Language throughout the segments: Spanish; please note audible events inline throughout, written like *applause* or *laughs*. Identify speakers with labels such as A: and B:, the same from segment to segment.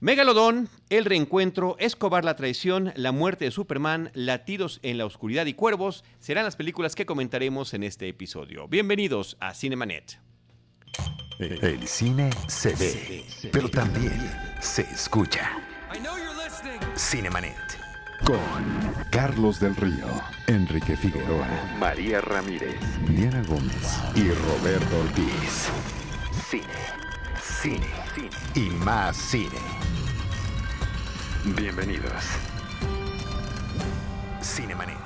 A: Megalodón, El Reencuentro, Escobar la Traición, La Muerte de Superman, Latidos en la Oscuridad y Cuervos serán las películas que comentaremos en este episodio. Bienvenidos a Cinemanet.
B: El cine se ve, pero también se escucha. Cinemanet. Con Carlos del Río, Enrique Figueroa, María Ramírez, Diana Gómez y Roberto Ortiz. Cine, cine, cine y más cine. Bienvenidos. Cinemanet.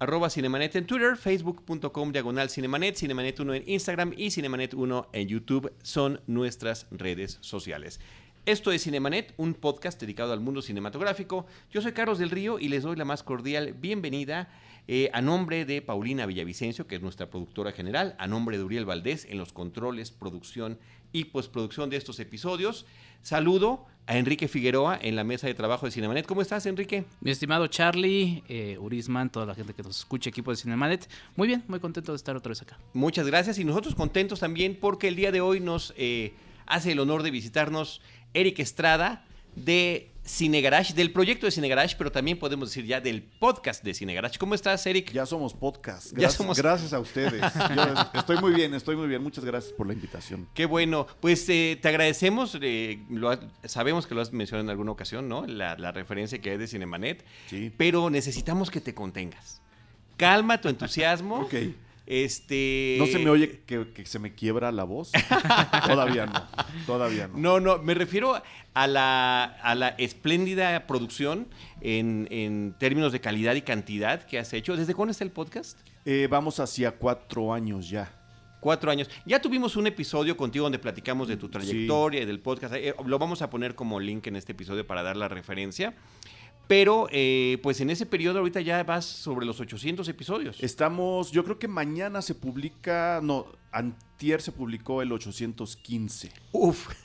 A: Arroba Cinemanet en Twitter, facebook.com diagonal Cinemanet, Cinemanet 1 en Instagram y Cinemanet 1 en YouTube son nuestras redes sociales. Esto es Cinemanet, un podcast dedicado al mundo cinematográfico. Yo soy Carlos del Río y les doy la más cordial bienvenida eh, a nombre de Paulina Villavicencio, que es nuestra productora general, a nombre de Uriel Valdés en los controles, producción y postproducción de estos episodios. Saludo a Enrique Figueroa en la mesa de trabajo de Cinemanet. ¿Cómo estás, Enrique?
C: Mi estimado Charlie, eh, Urisman, toda la gente que nos escucha, equipo de Cinemanet. Muy bien, muy contento de estar otra vez acá.
A: Muchas gracias y nosotros contentos también porque el día de hoy nos eh, hace el honor de visitarnos Eric Estrada de Cine Garage, del proyecto de Cine Garage, pero también podemos decir ya del podcast de Cine Garage. ¿Cómo estás, Eric?
D: Ya somos podcast.
A: Ya
D: Gracias,
A: somos-
D: gracias a ustedes. *laughs* Yo estoy muy bien, estoy muy bien. Muchas gracias por la invitación.
A: Qué bueno. Pues eh, te agradecemos. eh, lo ha- sabemos que lo has mencionado en alguna ocasión, ¿no? La, la referencia que hay de Cinemanet.
D: Sí.
A: Pero necesitamos que te contengas. Calma tu entusiasmo. *laughs*
D: Ok.
A: Este.
D: ¿No se me oye que, que se me quiebra la voz? *laughs* todavía no. Todavía no.
A: No, no, me refiero a la, a la espléndida producción en, en términos de calidad y cantidad que has hecho. ¿Desde cuándo está el podcast?
D: Eh, vamos hacia cuatro años ya.
A: Cuatro años. Ya tuvimos un episodio contigo donde platicamos de tu trayectoria y del podcast. Eh, lo vamos a poner como link en este episodio para dar la referencia. Pero, eh, pues en ese periodo ahorita ya vas sobre los 800 episodios.
D: Estamos, yo creo que mañana se publica, no, antier se publicó el 815.
A: Uf, *laughs*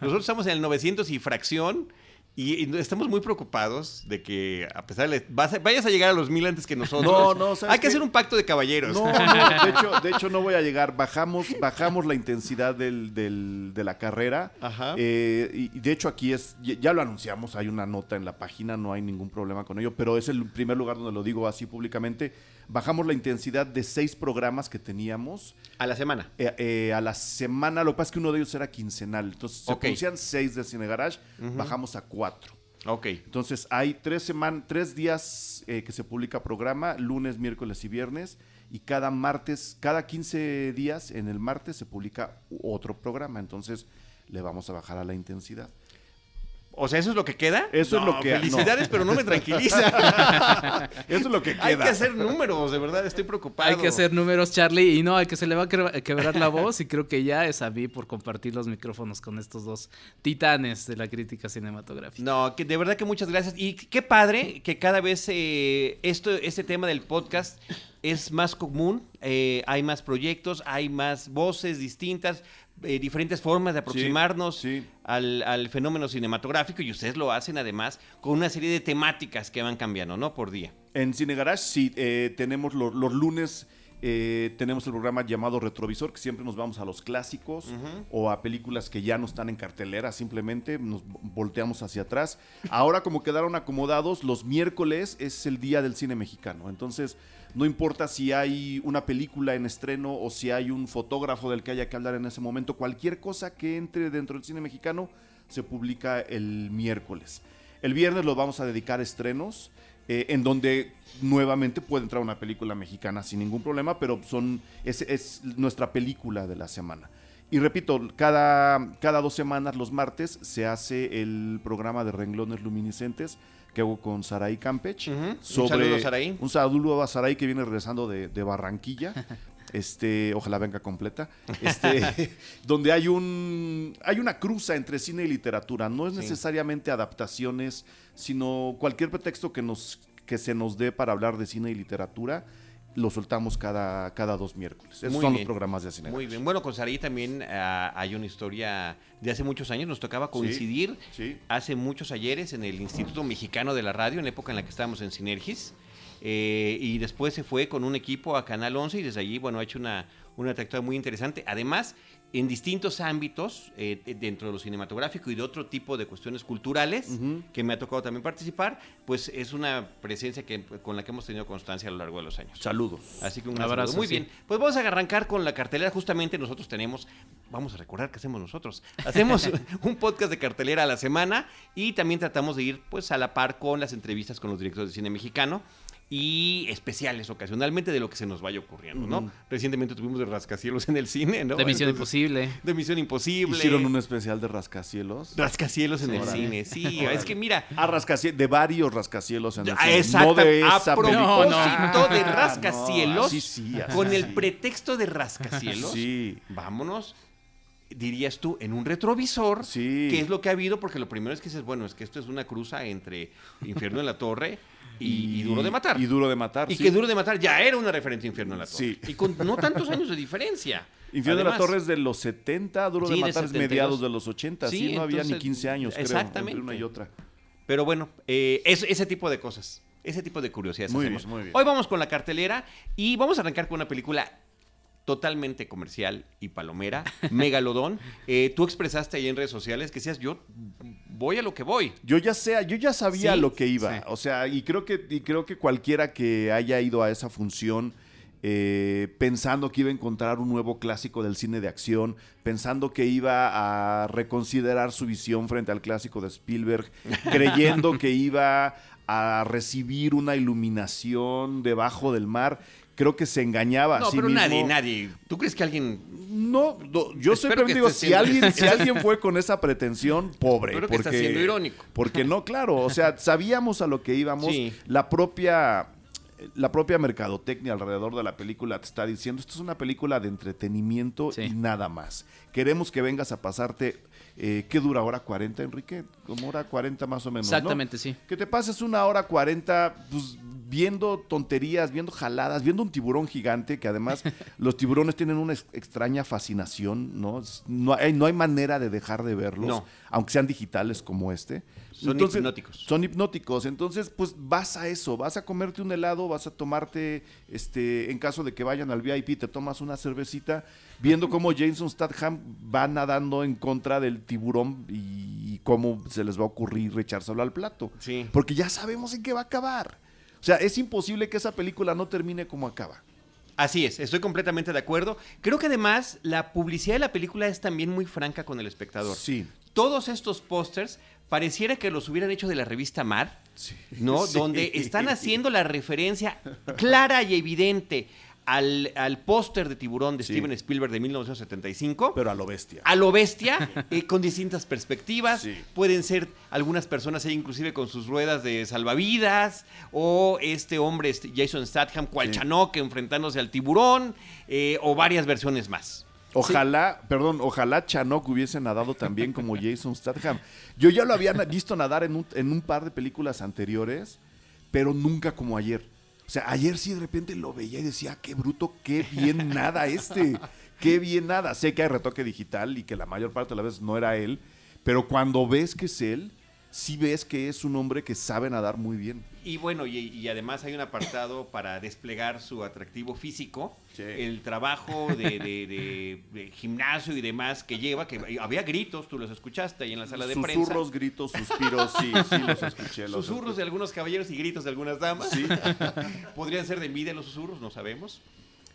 A: nosotros estamos en el 900 y fracción y, y estamos muy preocupados de que a pesar de... vas a- vayas a llegar a los mil antes que nosotros.
D: No, no, ¿sabes
A: Hay que hacer un pacto de caballeros.
D: No, *laughs* no, de hecho, de hecho no voy a llegar. Bajamos, bajamos la intensidad del, del- de la carrera.
A: Ajá.
D: Eh, y, de hecho aquí es, ya lo anunciamos, hay una nota en la página, no hay ningún problema con ello, pero es el primer lugar donde lo digo así públicamente. Bajamos la intensidad de seis programas que teníamos
A: A la semana.
D: eh, eh, a la semana. Lo que pasa es que uno de ellos era quincenal. Entonces se
A: Ok.
D: producían seis de Cine Garage, bajamos a cuatro.
A: Ok.
D: Entonces hay tres, seman- tres días eh, que se publica programa, lunes, miércoles y viernes, y cada martes, cada 15 días en el martes se publica otro programa, entonces le vamos a bajar a la intensidad.
A: O sea, ¿eso es lo que queda?
D: Eso es lo que-
A: Felicidades, pero no me tranquiliza. *laughs*
D: Eso es lo que queda.
A: Hay que hacer números, de verdad, estoy preocupado.
C: Hay que hacer números, Charlie, y no, hay que se le va a quebra- quebrar la voz y creo que ya es a mí por compartir los micrófonos con estos dos titanes de la crítica cinematográfica.
A: No, que de verdad que muchas gracias. Y qué padre que cada vez eh, esto, este tema del podcast es más común. eh, hay más proyectos, hay más voces distintas, eh, diferentes formas de aproximarnos
D: sí.
A: Al, al fenómeno cinematográfico y ustedes lo hacen además con una serie de temáticas que van cambiando, ¿no? Por día.
D: En Cine Garage sí, eh, tenemos lo- los lunes, eh, tenemos el programa llamado Retrovisor, que siempre nos vamos a los clásicos o a películas que ya no están en cartelera, simplemente nos volteamos hacia atrás. Ahora como quedaron acomodados, los miércoles es el día del cine mexicano, entonces no importa si hay una película en estreno o si hay un fotógrafo del que haya que hablar en ese momento, cualquier cosa que entre dentro del cine mexicano se publica el miércoles. El viernes lo vamos a dedicar a estrenos, eh, en donde nuevamente puede entrar una película mexicana sin ningún problema, pero son, es, es nuestra película de la semana. Y repito, cada, cada dos semanas, los martes, se hace el programa de renglones luminiscentes que hago con Saraí Campech.
A: Ujú. Un
D: sobre-
A: saludo, Saraí.
D: Un saludo a Saraí que viene regresando de, de Barranquilla. *laughs* Este, ojalá venga completa. Este, *laughs* donde hay un hay una cruza entre cine y literatura. No es
A: Sí.
D: necesariamente adaptaciones, sino cualquier pretexto que nos que se nos dé para hablar de cine y literatura. Lo soltamos cada, cada dos miércoles. Esos
A: Muy
D: son
A: bien.
D: los programas de cine.
A: Muy bien. Bueno, con Saraí también ah, hay una historia de hace muchos años. Nos tocaba coincidir
D: Sí.
A: hace muchos ayeres en el Instituto Mexicano de la Radio, en la época en la que estábamos en Sinergis. Eh, y después se fue con un equipo a Canal 11 y desde allí, bueno, ha hecho una, una trayectoria muy interesante. Además, en distintos ámbitos, eh, dentro de lo cinematográfico y de otro tipo de cuestiones culturales, que me ha tocado también participar, pues es una presencia que, con la que hemos tenido constancia a lo largo de los años.
D: Saludos.
A: Así que un abrazo. Muy bien. Pues vamos a arrancar con la cartelera. Justamente nosotros tenemos, vamos a recordar qué hacemos nosotros. Hacemos *laughs* un podcast de cartelera a la semana y también tratamos de ir pues a la par con las entrevistas con los directores de cine mexicano y especiales ocasionalmente de lo que se nos vaya ocurriendo, ¿no? Recientemente tuvimos de rascacielos en el cine, ¿no?
C: De Misión Imposible.
A: De Misión Imposible.
D: Hicieron un especial de rascacielos.
A: Rascacielos en el cine, sí. es que mira.
D: Ah, rascacielos, de varios rascacielos en el cine.
A: Exacto.
D: No de esa
A: a propósito de
D: Ah,
A: rascacielos,
D: no, sí, sí, así
A: con el pretexto de rascacielos,
D: Sí.
A: vámonos, dirías tú, en un retrovisor,
D: Sí.
A: que es lo que ha habido, porque lo primero es que dices, bueno, es que esto es una cruza entre Infierno en la Torre *laughs* y, y Duro de Matar.
D: Y duro de matar.
A: Y
D: sí.
A: que Duro de Matar ya era una referencia a Infierno en la Torre.
D: Sí.
A: Y con no tantos años de diferencia.
D: Infierno de la
A: Además,
D: Torre es de los 70, Duro de Matar es
A: 72.
D: mediados de los 80. Sí, no había ni
A: entonces,
D: 15 años, creo,
A: exactamente.
D: entre una y otra.
A: Pero bueno, eh, es- ese tipo de cosas. Ese tipo de curiosidades.
D: Muy
A: hacemos.
D: bien, muy bien.
A: Hoy vamos con la cartelera y vamos a arrancar con una película totalmente comercial y palomera, *laughs* Megalodón. Eh, tú expresaste ahí en redes sociales que decías, yo voy a lo que voy.
D: Yo ya sé, yo ya sabía
A: Sí,
D: lo que iba.
A: sí.
D: O sea, y creo que, y creo que cualquiera que haya ido a esa función eh, pensando que iba a encontrar un nuevo clásico del cine de acción, pensando que iba a reconsiderar su visión frente al clásico de Spielberg, *laughs* creyendo que iba a recibir una iluminación debajo del mar, creo que se engañaba a
A: No,
D: sí
A: pero
D: mismo.
A: nadie, nadie. ¿Tú crees que alguien...
D: No, no, yo
A: que
D: digo, si
A: siendo-
D: alguien, si *laughs* alguien fue con esa pretensión, pobre.
A: Espero que
D: porque,
A: estés siendo irónico.
D: Porque no, claro, o sea, sabíamos a lo que íbamos.
A: Sí.
D: La propia la propia mercadotecnia alrededor de la película te está diciendo, esto es una película de entretenimiento
C: Sí.
D: y nada más. Queremos que vengas a pasarte, eh, ¿qué dura? ¿Hora 40, Enrique? Como hora 40 más o menos, ¿no?
C: Exactamente, sí.
D: Que te pases una hora 40 pues, viendo tonterías, viendo jaladas, viendo un tiburón gigante, que además *laughs* los tiburones tienen una ex- extraña fascinación, ¿no? No hay, no hay manera de dejar de verlos,
A: No.
D: aunque sean digitales como este.
A: Son hipnóticos.
D: Son hipnóticos. Entonces, pues vas a eso, vas a comerte un helado, vas a tomarte, este, en caso de que vayan al VIP, te tomas una cervecita, viendo cómo Jason Statham va nadando en contra del tiburón y cómo se les va a ocurrir echárselo al plato.
A: Sí.
D: Porque ya sabemos en qué va a acabar. O sea, es imposible que esa película no termine como acaba.
A: Así es, estoy completamente de acuerdo. Creo que además la publicidad de la película es también muy franca con el espectador.
D: Sí.
A: Todos estos pósters pareciera que los hubieran hecho de la revista Mar, ¿no? *laughs*
D: Sí.
A: Donde están haciendo la referencia clara y evidente al, al póster de tiburón de
D: Sí.
A: Steven Spielberg de 1975.
D: Pero a lo bestia.
A: a lo bestia, *laughs* eh, con distintas perspectivas.
D: Sí.
A: Pueden ser algunas personas ahí inclusive con sus ruedas de salvavidas, o este hombre, este Jason Statham, cual
D: Sí.
A: Chanok enfrentándose al tiburón, eh, o varias versiones más.
D: Ojalá, perdón, ojalá Chanok hubiese nadado también como *laughs* Jason Statham. Yo ya lo había visto nadar en un, en un par de películas anteriores, pero nunca como ayer. O sea, ayer sí de repente lo veía y decía, qué bruto, qué bien nada este, qué bien nada. Sé que hay retoque digital y que la mayor parte de las veces no era él, pero cuando ves que es él, sí ves que es un hombre que sabe nadar muy bien.
A: Y bueno, y, y además hay un apartado para desplegar su atractivo físico,
D: Sí.
A: el trabajo de, de- de- *laughs* de gimnasio y demás que lleva, que había gritos, tú los escuchaste ahí en la sala de prensa.
D: Susurros, gritos, suspiros, sí, sí los escuché. los
A: Susurros de algunos caballeros y gritos de algunas damas.
D: Sí. *laughs*
A: Podrían ser de envidia los susurros, no sabemos.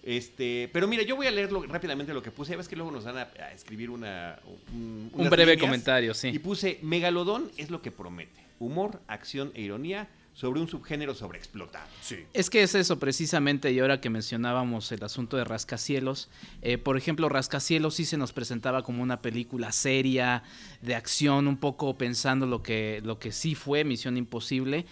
A: Este, pero mira, yo voy a leer lo- rápidamente lo que puse. Ya ves que luego nos van a, a escribir una, un,
C: Un breve comentario, sí.
A: Y puse, Megalodón es lo que promete. Humor, acción e ironía sobre un subgénero sobreexplotado.
D: Sí.
C: Es que es eso precisamente, y ahora que mencionábamos el asunto de Rascacielos, eh, por ejemplo, Rascacielos sí se nos presentaba como una película seria, de acción, un poco pensando lo que, lo que sí fue Misión Imposible.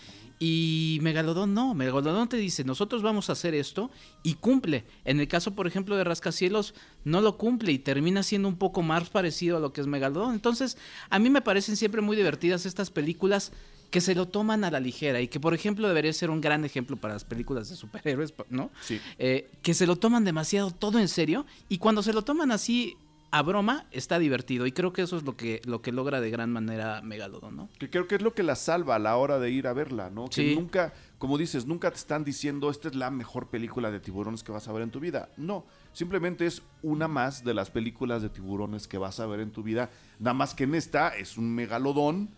C: Y Megalodón no, Megalodón te dice, nosotros vamos a hacer esto y cumple. En el caso, por ejemplo, de Rascacielos, no lo cumple y termina siendo un poco más parecido a lo que es Megalodón. Entonces, a mí me parecen siempre muy divertidas estas películas que se lo toman a la ligera y que, por ejemplo, debería ser un gran ejemplo para las películas de superhéroes, ¿no?
D: Sí.
C: Eh, que se lo toman demasiado todo en serio y cuando se lo toman así a broma está divertido y creo que eso es lo que, lo que logra de gran manera Megalodon, ¿no?
D: Que creo que es lo que la salva a la hora de ir a verla, ¿no? Que
C: Sí.
D: nunca, como dices, nunca te están diciendo esta es la mejor película de tiburones que vas a ver en tu vida. No, Simplemente es una más de las películas de tiburones que vas a ver en tu vida. Nada más que en esta es un megalodón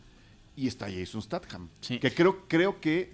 D: y está Jason Statham.
C: Sí.
D: Que creo, creo que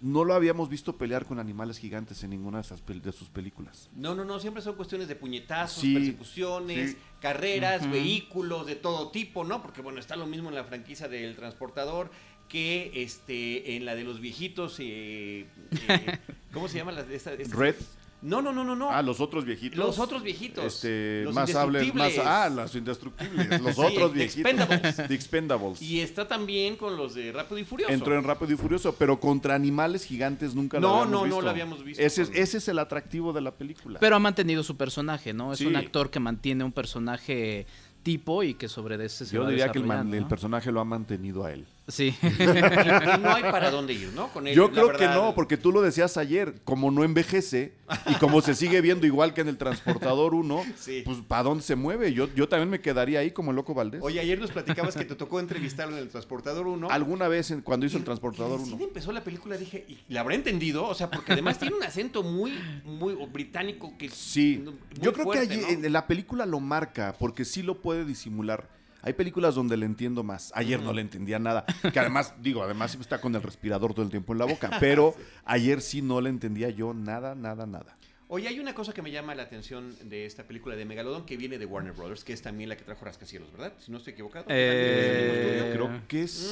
D: no lo habíamos visto pelear con animales gigantes en ninguna de, esas pel- de sus películas.
A: No, no, no, siempre son cuestiones de puñetazos,
D: Sí,
A: persecuciones,
D: sí.
A: carreras, vehículos de todo tipo, ¿no? Porque bueno, está lo mismo en la franquicia del transportador que este en la de los viejitos, eh, eh, *laughs* ¿cómo se llama? la- esta- esta-
D: Red.
A: No, no, no, no, no.
D: Ah, los otros viejitos.
A: Los otros viejitos.
D: Este,
A: Los
D: más hables, más.
A: indestructibles.
D: Ah, los indestructibles. Los *laughs*
A: Sí,
D: otros
A: The
D: viejitos.
A: Expendables.
D: The Expendables.
A: Y está también con los de Rápido y Furioso.
D: Entró en Rápido y Furioso, pero contra animales gigantes nunca lo
A: No,
D: habíamos
A: no, no
D: visto.
A: lo habíamos visto.
D: Ese es, ese es el atractivo de la película.
C: Pero ha mantenido su personaje, ¿no? Es
D: Sí.
C: un actor que mantiene un personaje tipo y que sobre ese se
D: Yo
C: va
D: diría que el, man-
C: desarrollando,
D: el
C: ¿no?
D: personaje lo ha mantenido a él.
C: Sí. *laughs*
A: Y no hay para dónde ir, ¿no? Con él,
D: Yo creo que no, porque tú lo decías ayer, como no envejece y como se sigue viendo igual que en el Transportador 1, *laughs*
A: Sí.
D: pues ¿para dónde se mueve? Yo, yo también me quedaría ahí como el Loco Valdés.
A: Oye, ayer nos platicabas que te tocó entrevistarlo en el Transportador 1.
D: Alguna vez en- cuando hizo
A: Y-
D: el Transportador
A: y
D: 1.
A: recién empezó la película dije, y la habrá entendido, o sea, porque además tiene un acento muy, muy británico que
D: Sí,
A: muy
D: yo creo
A: fuerte,
D: que
A: ¿no?
D: allí- en la película lo marca, porque sí lo puede disimular. Hay películas donde le entiendo más. Ayer no le entendía nada. Que además, *laughs* digo, además siempre está con el respirador todo el tiempo en la boca. Pero *laughs* ayer sí no le entendía yo nada, nada, nada.
A: Oye, hay una cosa que me llama la atención de esta película de Megalodon que viene de Warner Brothers, que es también la que trajo Rascacielos, ¿verdad? Si no estoy equivocado.
C: Eh,
D: Creo que es.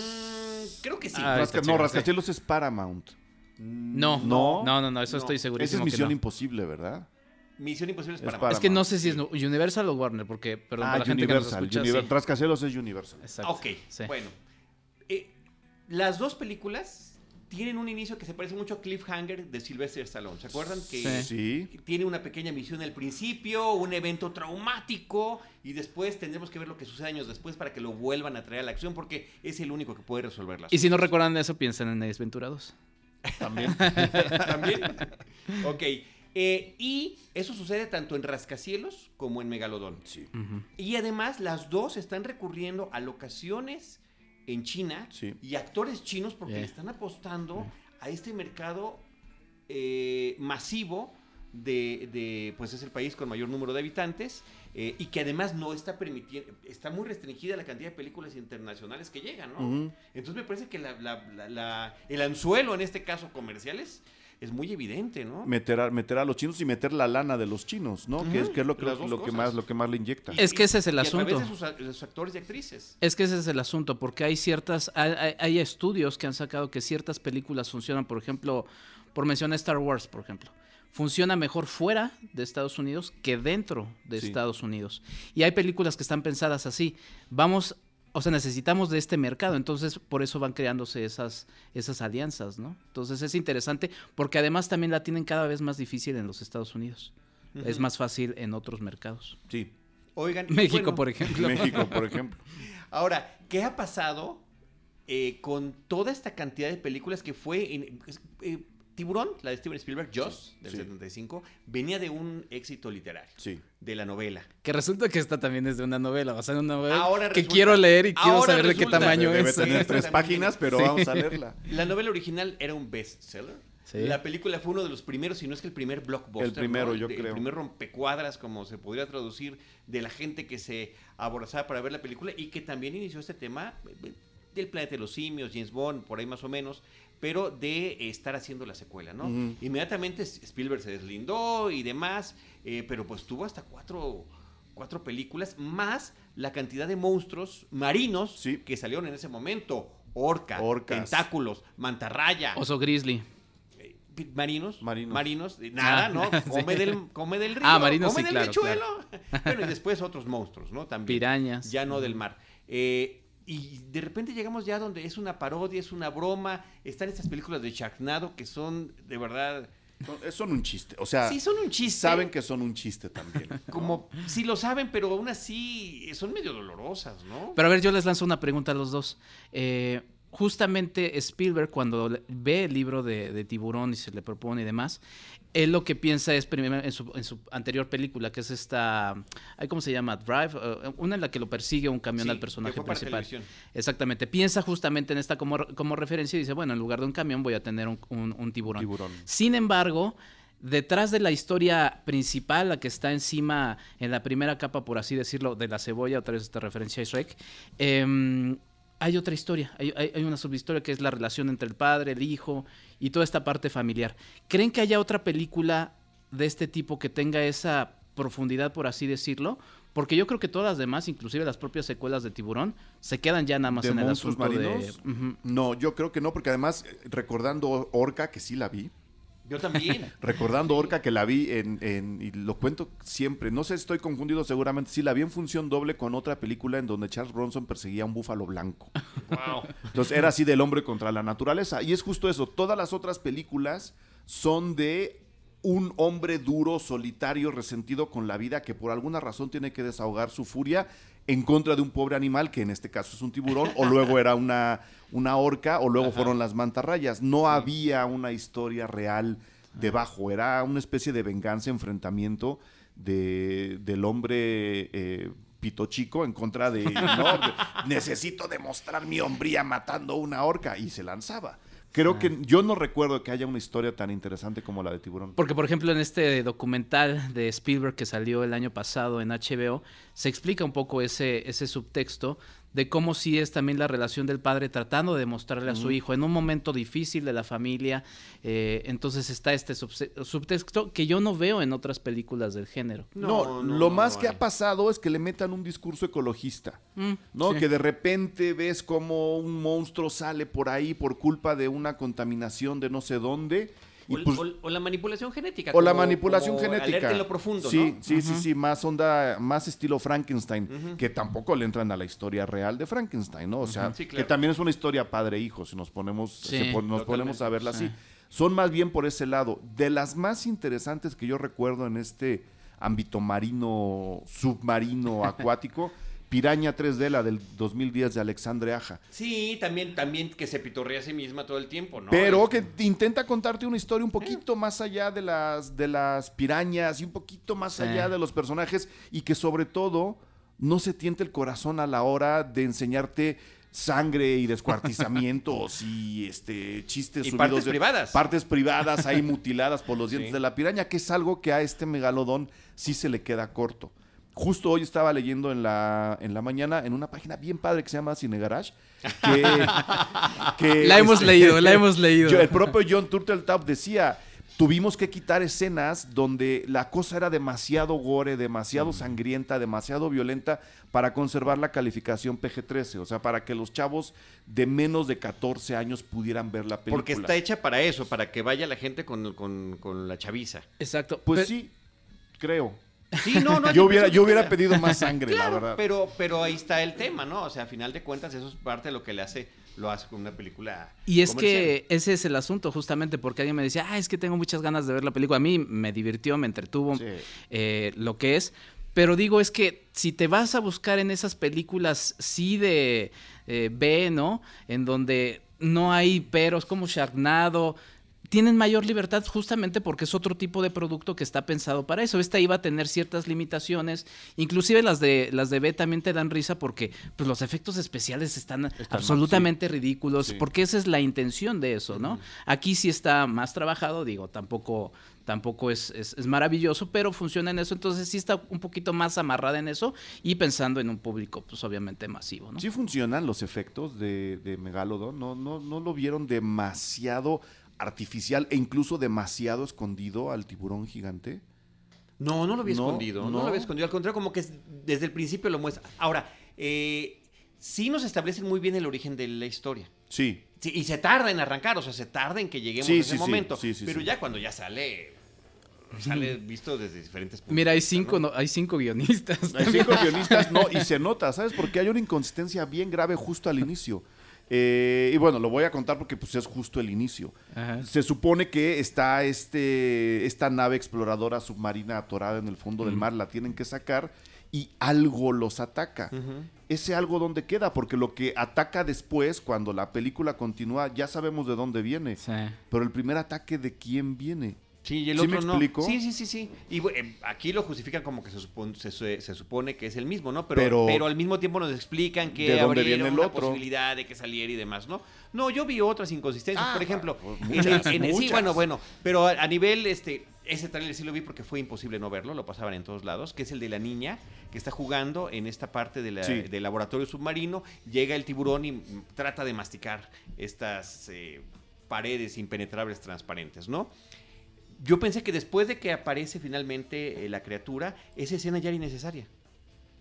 A: Mm, creo que sí.
C: Ah,
D: Rasca- no, Rascacielos es Paramount.
C: No,
D: No.
C: no, no, no, eso
A: No.
C: estoy
D: Esa
C: segurísimo
D: es
C: que
D: Misión
C: no.
D: Imposible, ¿verdad?
A: Misión Imposible es
D: Es
A: para
C: Es que no sé si es Universal o Warner, porque, perdón,
D: ah,
C: para la gente que nos escucha, sí.
D: Es Universal.
C: Exacto,
A: Ok,
C: sí.
A: bueno. Eh, las dos películas tienen un inicio que se parece mucho a Cliffhanger de Sylvester Stallone. ¿Se acuerdan? Que
C: Sí.
D: Sí.
A: tiene una pequeña misión al principio, un evento traumático y después tendremos que ver lo que sucede años después para que lo vuelvan a traer a la acción porque es el único que puede resolverlas.
C: Y si no recuerdan eso, piensen en Desventurados.
D: También. *laughs*
A: También. ok. Eh, y eso sucede tanto en Rascacielos como en Megalodón.
D: Sí.
A: Y además las dos están recurriendo a locaciones en China
D: Sí.
A: y actores chinos porque
C: Yeah.
A: le están apostando a este mercado eh, masivo de, de, pues es el país con mayor número de habitantes eh, y que además no está permitiendo, está muy restringida la cantidad de películas internacionales que llegan, ¿no? Entonces me parece que la- la- la- la- el anzuelo en este caso comerciales es muy evidente, ¿no?
D: Meter a, meter a los chinos y meter la lana de los chinos, ¿no? que, es, que es lo, que, lo, más, lo que más le inyecta.
C: Es que ese es el
A: y a través
C: asunto.
A: de sus, a- de sus actores y actrices.
C: Es que ese es el asunto, porque hay ciertas, hay, hay- hay estudios que han sacado que ciertas películas funcionan, por ejemplo, por mencionar Star Wars, por ejemplo, funciona mejor fuera de Estados Unidos que dentro de
D: Sí.
C: Estados Unidos. Y hay películas que están pensadas así, vamos, o sea, necesitamos de este mercado, entonces por eso van creándose esas, esas alianzas, ¿no? Entonces es interesante, porque además también la tienen cada vez más difícil en los Estados Unidos. Es más fácil en otros mercados.
D: Sí.
A: Oigan,
C: México,
A: bueno,
C: por ejemplo.
D: México, por *laughs* ejemplo.
A: Ahora, ¿qué ha pasado eh, con toda esta cantidad de películas que fue en, eh, Tiburón, la de Steven Spielberg, Joss, del
D: sí.
A: 75, venía de un éxito literario,
D: Sí.
A: de la novela.
C: Que resulta que esta también es de una novela, basada en una novela
A: Ahora
C: que
A: resulta-
C: quiero leer y quiero saber de qué tamaño
D: Debe
C: es.
D: tener
A: Sí,
D: tres *laughs* páginas, pero
C: Sí.
D: vamos a leerla. *laughs*
A: La novela original era un bestseller.
C: Sí.
A: La película fue uno de los primeros, si no es que el primer blockbuster.
D: El primero,
A: ¿no?
D: yo
A: De-
D: creo.
A: El primer rompecuadras, como se podría traducir, de la gente que se aborazaba para ver la película y que también inició este tema eh, del planeta de los simios, James Bond, por ahí más o menos, pero de estar haciendo la secuela, ¿no? Inmediatamente Spielberg se deslindó y demás, eh, pero pues tuvo hasta cuatro, cuatro películas, más la cantidad de monstruos marinos
D: Sí.
A: que salieron en ese momento. Orca,
D: Orcas.
A: tentáculos, mantarraya.
C: Oso Grizzly.
A: Eh, Marinos,
D: Marinos.
A: marinos, nada,
C: Ah,
A: ¿no? *laughs*
C: sí.
A: Come, del, come del río,
C: Ah, marinos,
A: come
C: sí,
A: del
C: claro,
A: riachuelo. *laughs* bueno, y después otros monstruos, ¿no? También.
C: Pirañas.
A: Ya no del mar. Eh, y de repente llegamos ya donde es una parodia, es una broma. Están estas películas de Sharknado que son de verdad.
D: Son, son un chiste. O sea,
A: sí, son un chiste.
D: saben que son un chiste también. *laughs*
A: Como, sí lo saben, pero aún así son medio dolorosas, ¿no?
C: Pero a ver, yo les lanzo una pregunta a los dos. Eh, justamente Spielberg, cuando ve el libro de, de Tiburón y se le propone y demás, él lo que piensa es primero en su, en su anterior película, que es esta, ¿cómo se llama? Drive, eh, una en la que lo persigue un camión
A: Sí,
C: al personaje principal. Exactamente. Piensa justamente en esta como, como referencia y dice, bueno, en lugar de un camión voy a tener un, un- un tiburón.
D: Tiburón.
C: Sin embargo, detrás de la historia principal, la que está encima, en la primera capa, por así decirlo, de la cebolla, otra vez esta referencia a Shrek, em, hay otra historia, hay, hay, una subhistoria que es la relación entre el padre, el hijo y toda esta parte familiar. ¿Creen que haya otra película de este tipo que tenga esa profundidad, por así decirlo? Porque yo creo que todas las demás, inclusive las propias secuelas de Tiburón, se quedan ya nada más en el asunto marinos?
D: de... No, yo creo que no, porque además, recordando Orca, que sí la vi,
A: yo también. *laughs*
D: Recordando Orca que la vi en, y lo cuento siempre, no sé si estoy confundido seguramente, sí la vi en función doble con otra película en donde Charles Bronson perseguía a un búfalo blanco. Wow. Entonces era así del hombre contra la naturaleza. Y es justo eso, todas las otras películas son de un hombre duro, solitario, resentido con la vida que por alguna razón tiene que desahogar su furia en contra de un pobre animal, que en este caso es un tiburón, o luego era una, una orca, o luego fueron las mantarrayas. No había una historia real debajo, era una especie de venganza, enfrentamiento de, del hombre eh, pito chico en contra de, *laughs* no, necesito demostrar mi hombría matando una orca, y se lanzaba. Creo que yo no recuerdo que haya una historia tan interesante como la de Tiburón.
C: Porque, por ejemplo, en este documental de Spielberg que salió el año pasado en HBO, se explica un poco ese, ese subtexto de cómo sí es también la relación del padre tratando de demostrarle a su hijo en un momento difícil de la familia. Eh, entonces está este subtexto que yo no veo en otras películas del género.
D: No, lo más que ha pasado es que le metan un discurso ecologista, mm, ¿no? Que de repente ves como un monstruo sale por ahí por culpa de una contaminación de no sé dónde
A: pues o, la manipulación genética.
D: O la manipulación genética.
A: en lo profundo,
D: sí, Sí, sí, sí, más onda, más estilo Frankenstein, que tampoco le entran a la historia real de Frankenstein, ¿no? O sea, que también es una historia padre-hijo, si nos ponemos, nos ponemos a verla así. Son más bien por ese lado. De las más interesantes que yo recuerdo en este ámbito marino, submarino, *laughs* acuático, Piraña 3D, la del 2010 de Alexandre Aja.
A: Sí, también, también que se pitorrea a sí misma todo el tiempo, ¿no?
D: Pero que intenta contarte una historia un poquito más allá de las, de las pirañas y un poquito más allá de los personajes y que sobre todo no se tiente el corazón a la hora de enseñarte sangre y descuartizamientos *laughs* y este chistes
A: y partes privadas.
D: partes privadas ahí *laughs* mutiladas por los dientes de la piraña que es algo que a este megalodón sí se le queda corto Justo hoy estaba leyendo en la, en la mañana en una página bien padre que se llama Cine Garage. *laughs*
C: Que, la hemos este, leído, la *laughs* hemos leído.
D: el propio John Turteltaub decía, tuvimos que quitar escenas donde la cosa era demasiado gore, demasiado mm. sangrienta, demasiado violenta para conservar la calificación PG-13, o sea, para que los chavos de menos de 14 años pudieran ver la película.
A: Porque está hecha para eso, para que vaya la gente con, con la chaviza.
C: Exacto.
D: Pues sí, creo. Sí, no, no. *laughs* yo hubiera, yo hubiera pedido más sangre, la verdad.
A: Pero, pero ahí está el tema, ¿no? O sea, a final de cuentas, eso es parte de lo que le hace, lo hace con una película.
C: Y es que ese es el asunto, justamente, porque alguien me decía, ah, es que tengo muchas ganas de ver la película. A mí me divirtió, me entretuvo eh, lo que es. Pero digo, es que si te vas a buscar en esas películas, sí de eh, B, ¿no? En donde no hay peros como Sharknado, tienen mayor libertad justamente porque es otro tipo de producto que está pensado para eso. Esta iba a tener ciertas limitaciones, inclusive las de las de B también te dan risa porque pues los efectos especiales están, absolutamente ridículos, porque esa es la intención de eso, ¿no? Aquí sí está más trabajado, digo, tampoco tampoco es, es, maravilloso, pero funciona en eso, entonces sí está un poquito más amarrada en eso y pensando en un público, pues obviamente masivo, ¿no?
D: Sí funcionan los efectos de, de Megalodon, no, no, no lo vieron demasiado artificial e incluso demasiado escondido al tiburón gigante?
A: No, no lo había escondido. No. lo había escondido. Al contrario, como que desde el principio lo muestra. Ahora, eh, sí nos establecen muy bien el origen de la historia.
D: Sí.
A: y se tarda en arrancar, o sea, se tarda en que lleguemos a ese momento. pero ya cuando ya sale sale visto desde diferentes
C: puntos. Mira, hay cinco, ¿no? hay cinco guionistas.
D: Hay cinco *laughs* guionistas, no, y se nota, ¿sabes? Porque hay una inconsistencia bien grave justo al inicio. Eh, y bueno, lo voy a contar porque pues, es justo el inicio. Se supone que está este, esta nave exploradora submarina atorada en el fondo del mar, la tienen que sacar y algo los ataca. Ese algo dónde queda, porque lo que ataca después, cuando la película continúa, ya sabemos de dónde viene. Pero el primer ataque de quién viene.
A: Sí, y el otro no. Sí, sí, sí, sí. Y eh, aquí lo justifican como que se supone, se, supone que es el mismo, ¿no? Pero, pero, al mismo tiempo nos explican que habría una posibilidad de que saliera y demás, ¿no? No, yo vi otras inconsistencias, ah, por ejemplo. Pues, sí, bueno, bueno. Pero a, nivel, este, ese trailer sí lo vi porque fue imposible no verlo, lo pasaban en todos lados, que es el de la niña que está jugando en esta parte de la-
D: Sí.
A: del laboratorio submarino, llega el tiburón y trata de masticar estas eh, paredes impenetrables transparentes, ¿no? Yo pensé que después de que aparece finalmente eh, la criatura, esa escena ya era innecesaria.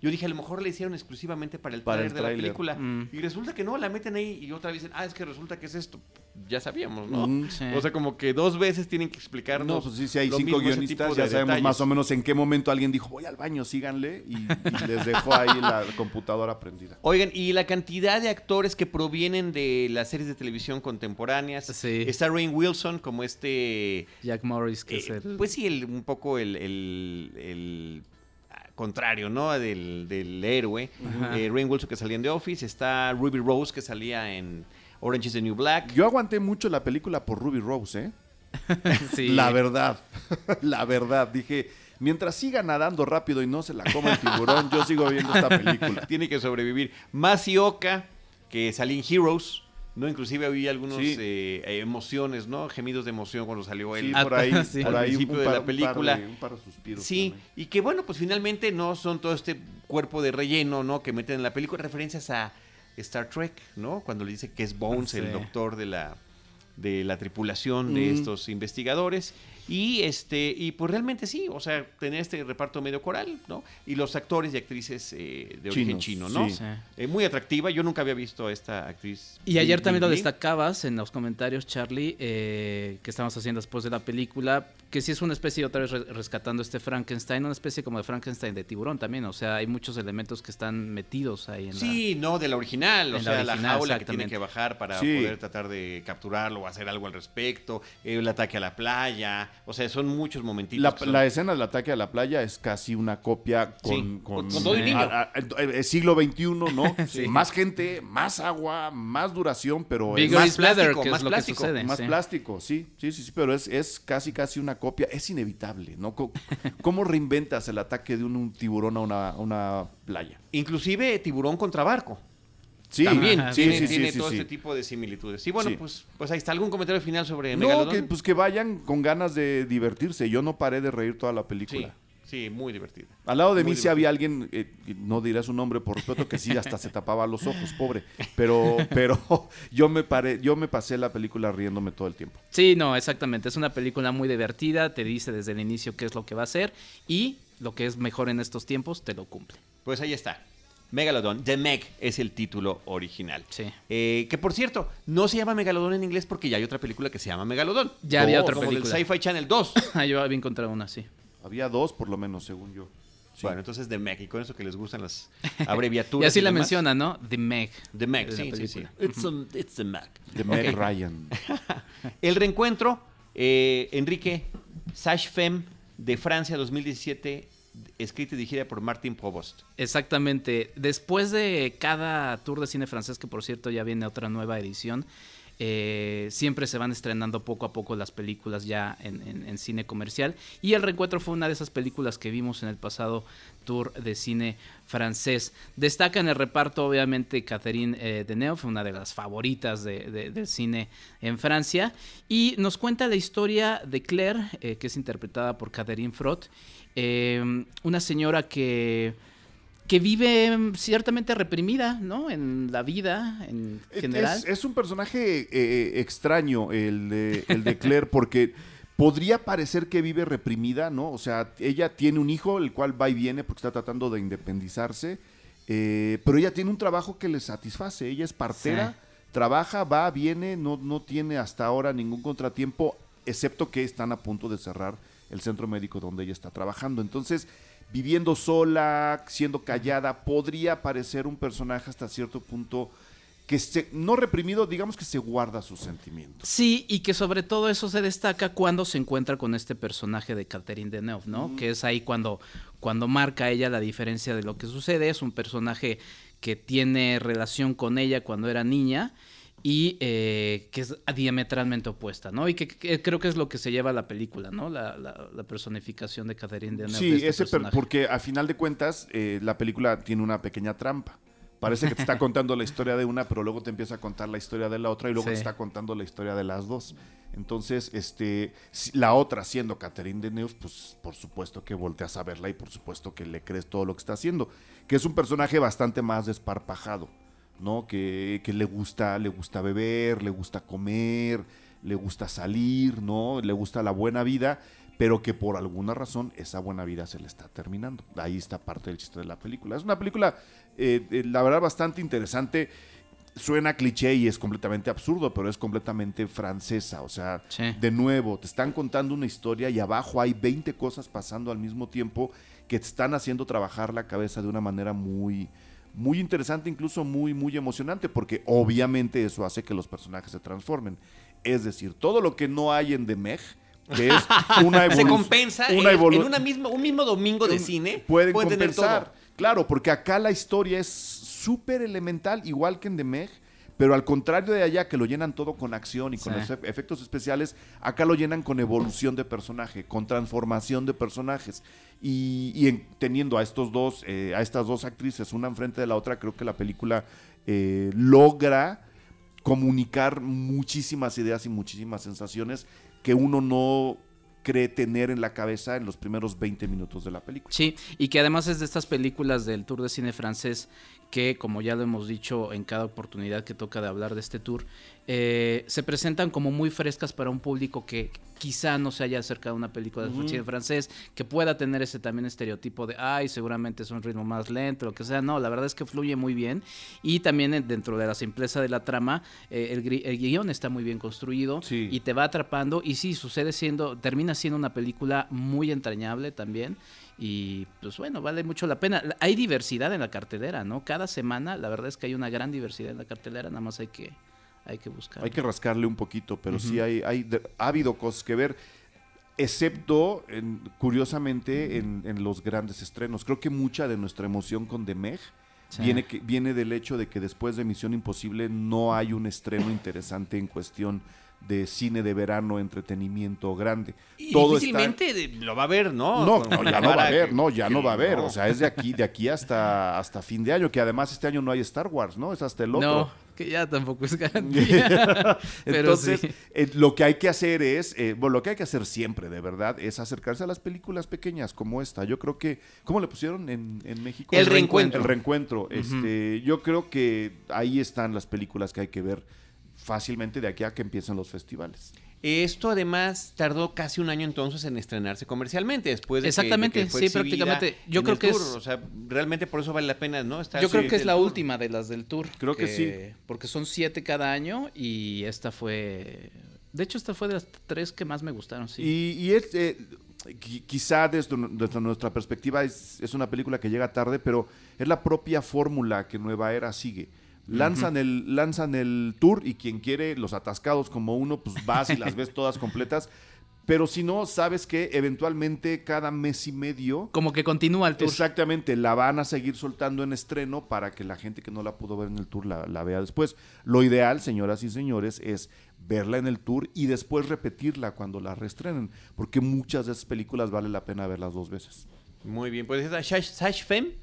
A: Yo dije, a lo mejor la hicieron exclusivamente para el
D: Para
A: trailer
D: el
A: de la película.
C: Mm.
A: Y resulta que no, la meten ahí y otra vez dicen, ah, es que resulta que es esto. Ya sabíamos, ¿no?
D: Mm.
C: Sí.
A: O sea, como que dos veces tienen que explicarnos.
D: No, pues sí, si hay cinco guionistas, ya
A: de
D: sabemos
A: detalles.
D: más o menos en qué momento alguien dijo, voy al baño, síganle, y, y les dejó ahí la computadora prendida.
A: Oigan, y la cantidad de actores que provienen de las series de televisión contemporáneas.
C: Sí.
A: Está Rain Wilson como este.
C: Jack Morris, que
A: eh,
C: es el...
A: Pues sí, el- un poco el, el- el, contrario, ¿no? Del, del héroe. Eh, Rain Wilson que salía en The Office. Está Ruby Rose que salía en Orange is the New Black.
D: Yo aguanté mucho la película por Ruby Rose, ¿eh? *laughs*
C: sí.
D: La verdad, *laughs* la verdad. Dije, mientras siga nadando rápido y no se la coma el tiburón, yo sigo viendo esta película. *laughs*
A: Tiene que sobrevivir. Masioka, que salía en Heroes. ¿No? Inclusive había algunas
D: Sí.
A: emociones, ¿no? Gemidos de emoción cuando salió él.
D: Sí, por *laughs* ahí,
C: sí.
D: por
A: Al
D: ahí
A: principio de
D: par-
A: la
D: par
A: película.
D: de- un par de suspiros
A: Sí,
D: también.
A: y que bueno, pues finalmente no son todo este cuerpo de relleno, ¿no? Que meten en la película, referencias a Star Trek, ¿no? Cuando le dice que es Bones, el doctor de la, de la tripulación de
D: Mm.
A: estos investigadores. Y este, y pues realmente sí, o sea, tener este reparto medio coral, ¿no? Y los actores y actrices eh, de origen chino, ¿no?
D: sí.
A: Eh, muy atractiva, yo nunca había visto a esta actriz.
C: Y ayer
A: Bing
C: también lo destacabas en los comentarios, Charlie, eh, que estamos haciendo después de la película, que sí es una especie, otra vez re- rescatando este Frankenstein, una especie como de Frankenstein de tiburón también, o sea, hay muchos elementos que están metidos ahí en
A: Sí, no, de la original, o
C: la
A: sea, la,
C: original,
A: jaula que tiene que bajar para
D: Sí.
A: poder tratar de capturarlo o hacer algo al respecto, el ataque a la playa, o sea, son muchos momentitos.
D: La,
A: son-
D: la escena del ataque a la playa es casi una copia con,
A: Sí,
D: con,
A: con todo y niño.
D: a- a- el siglo XXI, ¿no? *laughs*
C: Sí.
D: Más gente, más agua, más duración, pero es
A: más plástico,
C: que
A: más
C: es lo que
A: plástico,
C: sucede.
D: más
C: sí.
D: plástico, sí, sí, sí, sí, pero es, es casi, casi una copia. Es inevitable, ¿no? *laughs* ¿Cómo reinventas el ataque de un, un tiburón a una, a una playa?
A: Inclusive tiburón contra barco.
D: Sí,
A: También
C: Ajá,
D: sí,
A: tiene,
D: sí,
A: tiene
D: sí,
A: todo
D: sí.
A: este tipo de similitudes. Y bueno,
D: Sí.
A: pues, pues ahí está. ¿Algún comentario final sobre
D: No, que, pues que vayan con ganas de divertirse. Yo no paré de reír toda la película.
A: sí, muy divertida.
D: Al lado de
A: Muy
D: mí sí había alguien, eh, no diré su nombre por respeto, que sí hasta se tapaba los ojos, pobre. Pero, *laughs* pero yo me paré, yo me pasé la película riéndome todo el tiempo.
C: Sí, no, exactamente. Es una película muy divertida, te dice desde el inicio qué es lo que va a hacer y lo que es mejor en estos tiempos te lo cumple.
A: Pues ahí está. Megalodon. The Meg es el título original.
C: Sí.
A: Eh, que por cierto, no se llama Megalodon en inglés porque ya hay otra película que se llama Megalodon.
C: Ya había otra
A: como
C: película.
A: del Sci-Fi Channel 2. *coughs*
C: Ah, Yo había encontrado una, sí.
D: Había dos, por lo menos, según yo. Sí.
A: Bueno, entonces The Meg. Y con eso que les gustan las *laughs*
C: Y
A: abreviaturas.
C: así la
A: demás.
C: menciona, ¿no? The Meg.
A: The Meg, sí, sí, sí. It's, a- it's The Meg.
D: de Meg Ryan. *laughs*
A: El reencuentro, eh, Enrique Sash Femme de Francia 2017, escrita y dirigida por Martin Provost.
C: Exactamente. Después de cada tour de cine francés, que por cierto ya viene otra nueva edición, eh, siempre se van estrenando poco a poco las películas ya en, cine comercial. Y El Reencuentro fue una de esas películas que vimos en el pasado tour de cine francés. Destaca en el reparto, obviamente, Catherine eh, Deneuve, una de las favoritas de- de- del cine en Francia. Y nos cuenta la historia de Claire, eh, que es interpretada por Catherine Frot, eh, una señora que que vive mm, ciertamente reprimida, ¿no? En la vida en general.
D: Es, es un personaje eh, extraño el de, el de Claire porque podría parecer que vive reprimida, ¿no? O sea, ella tiene un hijo, el cual va y viene porque está tratando de independizarse, eh, pero ella tiene un trabajo que le satisface. Ella es partera,
C: Sí.
D: trabaja, va, viene, no, no tiene hasta ahora ningún contratiempo, excepto que están a punto de cerrar el centro médico donde ella está trabajando. Entonces, viviendo sola, siendo callada, podría parecer un personaje hasta cierto punto que se, no reprimido, digamos que se guarda sus sentimientos.
C: Sí, y que sobre todo eso se destaca cuando se encuentra con este personaje de Catherine Deneuve, ¿no? Que es ahí cuando, cuando marca ella la diferencia de lo que sucede. Es un personaje que tiene relación con ella cuando era niña y eh, que es diametralmente opuesta, ¿no? Y que, que creo que es lo que se lleva a la película, ¿no? La, la- la personificación de Catherine Deneuve. de
D: Sí,
C: este
D: ese per- porque a final de cuentas eh, la película tiene una pequeña trampa. Parece que te está *laughs* contando la historia de una, pero luego te empieza a contar la historia de la otra y luego
C: Sí.
D: te está contando la historia de las dos. Entonces, este, la otra siendo Catherine Deneuve, pues por supuesto que volteas a verla y por supuesto que le crees todo lo que está haciendo. Que es un personaje bastante más desparpajado, ¿no? Que, que le gusta, le gusta beber, le gusta comer, le gusta salir, ¿no? Le gusta la buena vida, pero que por alguna razón esa buena vida se le está terminando. Ahí está parte del chiste de la película. Es una película, eh, eh, la verdad, bastante interesante. Suena cliché y es completamente absurdo, pero es completamente francesa. O sea,
C: Sí.
D: de nuevo, te están contando una historia y abajo hay 20 cosas pasando al mismo tiempo que te están haciendo trabajar la cabeza de una manera muy, muy interesante, incluso muy, muy emocionante, porque obviamente eso hace que los personajes se transformen. Es decir, todo lo que no hay en The Meg, que es *laughs* una
A: Se
D: evolución.
A: compensa
D: una
A: en, en una misma, un mismo domingo de
D: un-
A: cine.
D: Pueden
A: tener
D: compensar.
A: todo.
D: Claro, porque acá la historia es súper elemental, igual que en The Meg, pero al contrario de allá, que lo llenan todo con acción y con
C: Sí.
D: los efe- efectos especiales, acá lo llenan con evolución de personaje, con transformación de personajes. Y, y en- teniendo a estos dos, eh, a estas dos actrices, una enfrente de la otra, creo que la película eh, logra comunicar muchísimas ideas y muchísimas sensaciones que uno no cree tener en la cabeza en los primeros 20 minutos de la película.
C: Sí, y que además es de estas películas del Tour de Cine francés que, como ya lo hemos dicho en cada oportunidad que toca de hablar de este tour, eh, se presentan como muy frescas para un público que quizá no se haya acercado a una película de cine francés, que pueda tener ese también estereotipo de, ay, seguramente es un ritmo más lento, lo que sea. No, la verdad es que fluye muy bien. Y también eh, dentro de la simpleza de la trama, eh, el, el guion está muy bien construido
D: Sí.
C: y te va atrapando. Y sí, sucede siendo, termina siendo una película muy entrañable también. Y pues bueno, vale mucho la pena. Hay diversidad en la cartelera, ¿no? Cada semana, la verdad es que hay una gran diversidad en la cartelera, nada más hay que, hay que buscar.
D: Hay que rascarle un poquito, pero sí hay, hay ha habido cosas que ver, excepto, en- curiosamente, en, en los grandes estrenos. Creo que mucha de nuestra emoción con The Meg
C: Sí.
D: viene, que, viene del hecho de que después de Misión Imposible no hay un estreno interesante en cuestión de cine de verano, entretenimiento grande.
A: Y
D: Todo
A: difícilmente lo va a ver, ¿no?
D: No, no,
A: la
D: ya no va a haber, no, ya no va a haber.
A: no.
D: O sea, es de aquí, de aquí hasta, hasta fin de año, que además este año no hay Star Wars, ¿no? Es hasta el otro.
C: No, que ya tampoco es *laughs* garantía. *laughs* Pero
D: Entonces,
C: sí.
D: eh, lo que hay que hacer es, eh, bueno, lo que hay que hacer siempre, de verdad, es acercarse a las películas pequeñas como esta. Yo creo que, ¿cómo le pusieron en, en México?
A: El reencuentro.
D: El reencuentro. este, yo creo que ahí están las películas que hay que ver fácilmente de aquí a que empiecen los festivales.
A: Esto además tardó casi un año entonces en estrenarse comercialmente después de que-
C: Exactamente,
A: de que, fue
C: sí, prácticamente. Yo creo que
A: tour.
C: es-
A: o sea, realmente por eso vale la pena, ¿no? Estar
C: Yo creo que es la
A: tour.
C: última de las del tour.
D: Creo que sí.
C: Porque son siete cada año y esta fue... De hecho, esta fue de las tres que más me gustaron, sí.
D: Y, y es, eh, qui- quizá desde, nu- desde nuestra perspectiva es, es una película que llega tarde, pero es la propia fórmula que Nueva Era sigue. Lanzan, el, lanzan el tour y quien quiere, los atascados como uno, pues vas y las *laughs* ves todas completas. Pero si no, sabes que eventualmente cada mes y medio
C: Como que continúa el tour.
D: Exactamente, la van a seguir soltando en estreno para que la gente que no la pudo ver en el tour la, la vea después. Lo ideal, señoras y señores, es verla en el tour y después repetirla cuando la reestrenen, porque muchas de esas películas vale la pena verlas dos veces.
A: Muy bien, pues esta Sash, Sash Fem,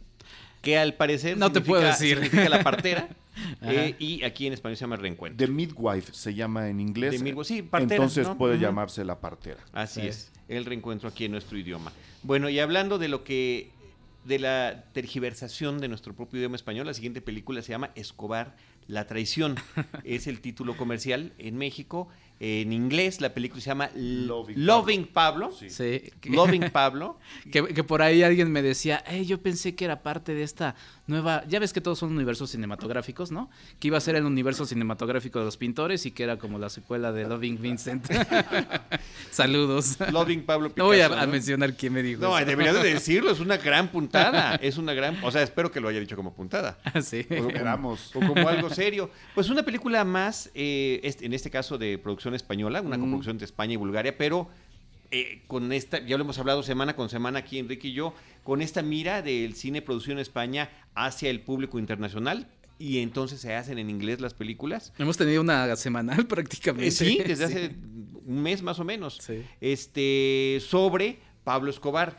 A: que al parecer
C: No te puedo decir.
A: significa la partera. *laughs* eh, y aquí en español se llama Reencuentro.
D: The Midwife se llama en inglés.
A: The Midwife, sí, partera,
D: Entonces
A: ¿no?
D: puede llamarse la partera.
A: Así
C: Sí.
A: es, el reencuentro aquí en nuestro idioma. Bueno, y hablando de lo que de la tergiversación de nuestro propio idioma español, la siguiente película se llama Escobar, la traición. *laughs* es el título comercial en México. En inglés la película se llama
D: Loving
A: Loving, Pablo.
D: Sí.
A: Loving Pablo. *laughs*
C: Que, que por ahí alguien me decía, "Eh, yo pensé que era parte de esta nueva. Ya ves que todos son universos cinematográficos, ¿no? Que iba a ser el universo cinematográfico de los pintores y que era como la secuela de Loving Vincent. *laughs* Saludos.
A: Loving Pablo
C: No voy a,
A: Picasso,
C: mencionar quién me dijo.
A: No,
C: eso.
A: deberías de *laughs* decirlo, es una gran puntada. Es una gran. O sea, espero que lo haya dicho como puntada.
C: sí.
D: Lo esperamos.
A: o como algo serio. Pues una película más, eh, este- en este caso de producción española, una
C: Mm.
A: coproducción de España y Bulgaria, pero eh, con esta, ya lo hemos hablado semana con semana aquí Enrique y yo, con esta mira del cine producido en España hacia el público internacional. Y entonces se hacen en inglés las películas.
C: Hemos tenido una semanal *laughs* prácticamente.
A: Sí, desde
C: Sí.
A: hace un mes más o menos.
C: Sí.
A: Este, sobre Pablo Escobar,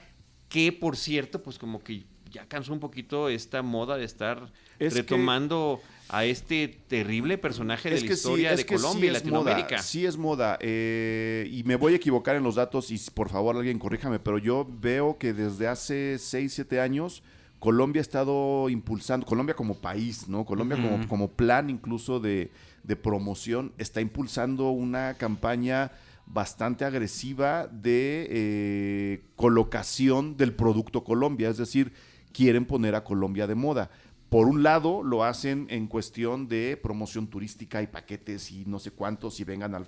A: que por cierto, pues como que ya cansó un poquito esta moda de estar retomando a este terrible personaje de la historia de Colombia y Latinoamérica.
D: Moda, sí es moda, eh, y me voy a equivocar en los datos y por favor alguien corríjame, pero yo veo que desde hace 6, 7 años Colombia ha estado impulsando, Colombia como país, ¿no? Colombia como, como plan incluso de, de promoción, está impulsando una campaña bastante agresiva de eh, colocación del producto Colombia, es decir, quieren poner a Colombia de moda. Por un lado, lo hacen en cuestión de promoción turística y paquetes y no sé cuántos y vengan al,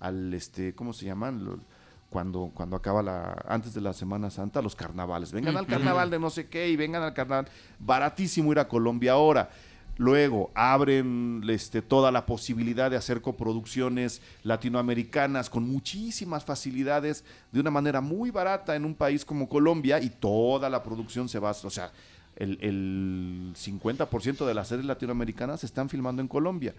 D: al este, ¿cómo se llaman? Cuando, cuando acaba la, antes de la Semana Santa, los carnavales. Vengan al carnaval de no sé qué y vengan al carnaval. Baratísimo ir a Colombia ahora. Luego abren este, toda la posibilidad de hacer coproducciones latinoamericanas con muchísimas facilidades de una manera muy barata en un país como Colombia y toda la producción se va, o sea, el, el 50% de las series latinoamericanas se están filmando en Colombia.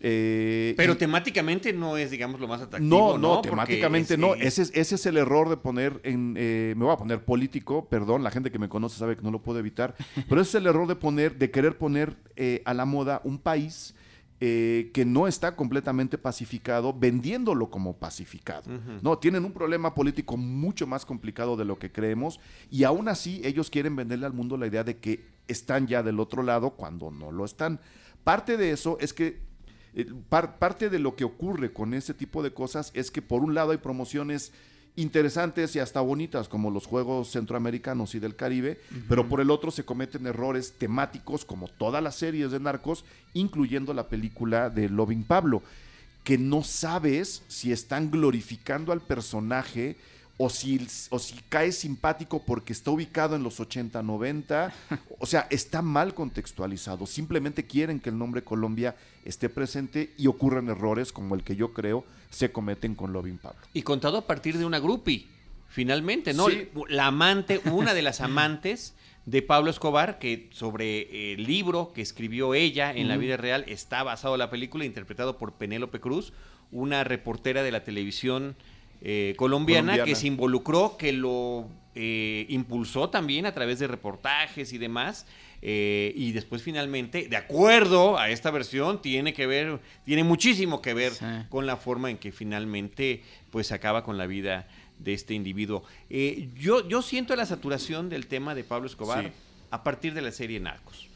A: Eh, Pero temáticamente no es, digamos, lo más atractivo.
D: No, no, temáticamente no. Ese es, ese es el error de poner en. Eh, me voy a poner político, perdón, la gente que me conoce sabe que no lo puedo evitar. pero ese es el error de poner, de querer poner eh, a la moda un país eh, que no está completamente pacificado, vendiéndolo como pacificado. No, tienen un problema político mucho más complicado de lo que creemos y aún así ellos quieren venderle al mundo la idea de que están ya del otro lado cuando no lo están. Parte de eso es que eh, parte de lo que ocurre con ese tipo de cosas es que por un lado hay promociones interesantes y hasta bonitas como los Juegos Centroamericanos y del Caribe, pero por el otro se cometen errores temáticos como todas las series de narcos, incluyendo la película de Loving Pablo, que no sabes si están glorificando al personaje o si, o si cae simpático porque está ubicado en los 80, 90. O sea, está mal contextualizado. Simplemente quieren que el nombre Colombia esté presente y ocurran errores como el que yo creo se cometen con Loving Pablo.
A: Y contado a partir de una grupi, finalmente, ¿no? La amante, una de las amantes de Pablo Escobar, que sobre el libro que escribió ella en la vida real está basado la película, interpretado por Penélope Cruz, una reportera de la televisión eh, colombiana, que se involucró, que lo eh, impulsó también a través de reportajes y demás. Eh, y después finalmente, de acuerdo a esta versión, tiene que ver, tiene muchísimo que ver con la forma en que finalmente pues se acaba con la vida de este individuo. yo, yo siento la saturación del tema de Pablo Escobar a partir de la serie Narcos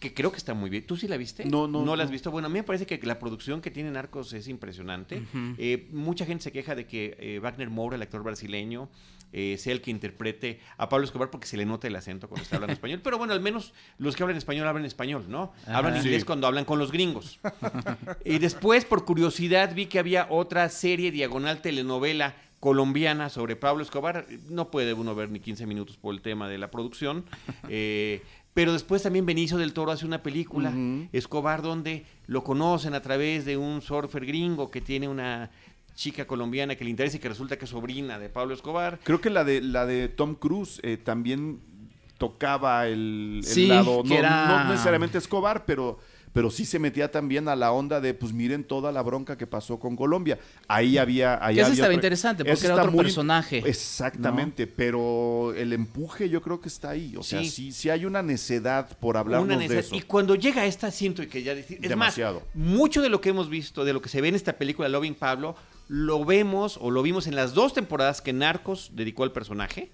A: que creo que está muy bien. ¿Tú sí la viste?
D: No, no.
A: ¿No la has visto? Bueno, a mí me parece que la producción que tiene Narcos es impresionante. Eh, mucha gente se queja de que eh, Wagner Moura, el actor brasileño, eh, sea el que interprete a Pablo Escobar porque se le nota el acento cuando está hablando *laughs* español. Pero bueno, al menos los que hablan español hablan español, ¿no? hablan inglés cuando hablan con los gringos. *laughs* y después, por curiosidad, vi que había otra serie diagonal telenovela colombiana sobre Pablo Escobar. No puede uno ver ni 15 minutos por el tema de la producción. *laughs* Eh, pero después también Benicio del Toro hace una película, Escobar, donde lo conocen a través de un surfer gringo que tiene una chica colombiana que le interesa y que resulta que es sobrina de Pablo Escobar.
D: Creo que la de la de Tom Cruise eh, también tocaba el, lado, no, no, necesariamente Escobar, pero pero sí se metía también a la onda de, pues miren toda la bronca que pasó con Colombia. Ahí había... Ahí
C: eso estaba interesante, porque era otro personaje.
D: Exactamente, pero el empuje yo creo que está ahí. O sea, sí, sí hay una necedad por hablar de eso.
A: Y cuando llega esta, siento que ya decir... Es Demasiado. mucho de lo que hemos visto, de lo que se ve en esta película Loving Pablo, lo vemos o lo vimos en las dos temporadas que Narcos dedicó al personaje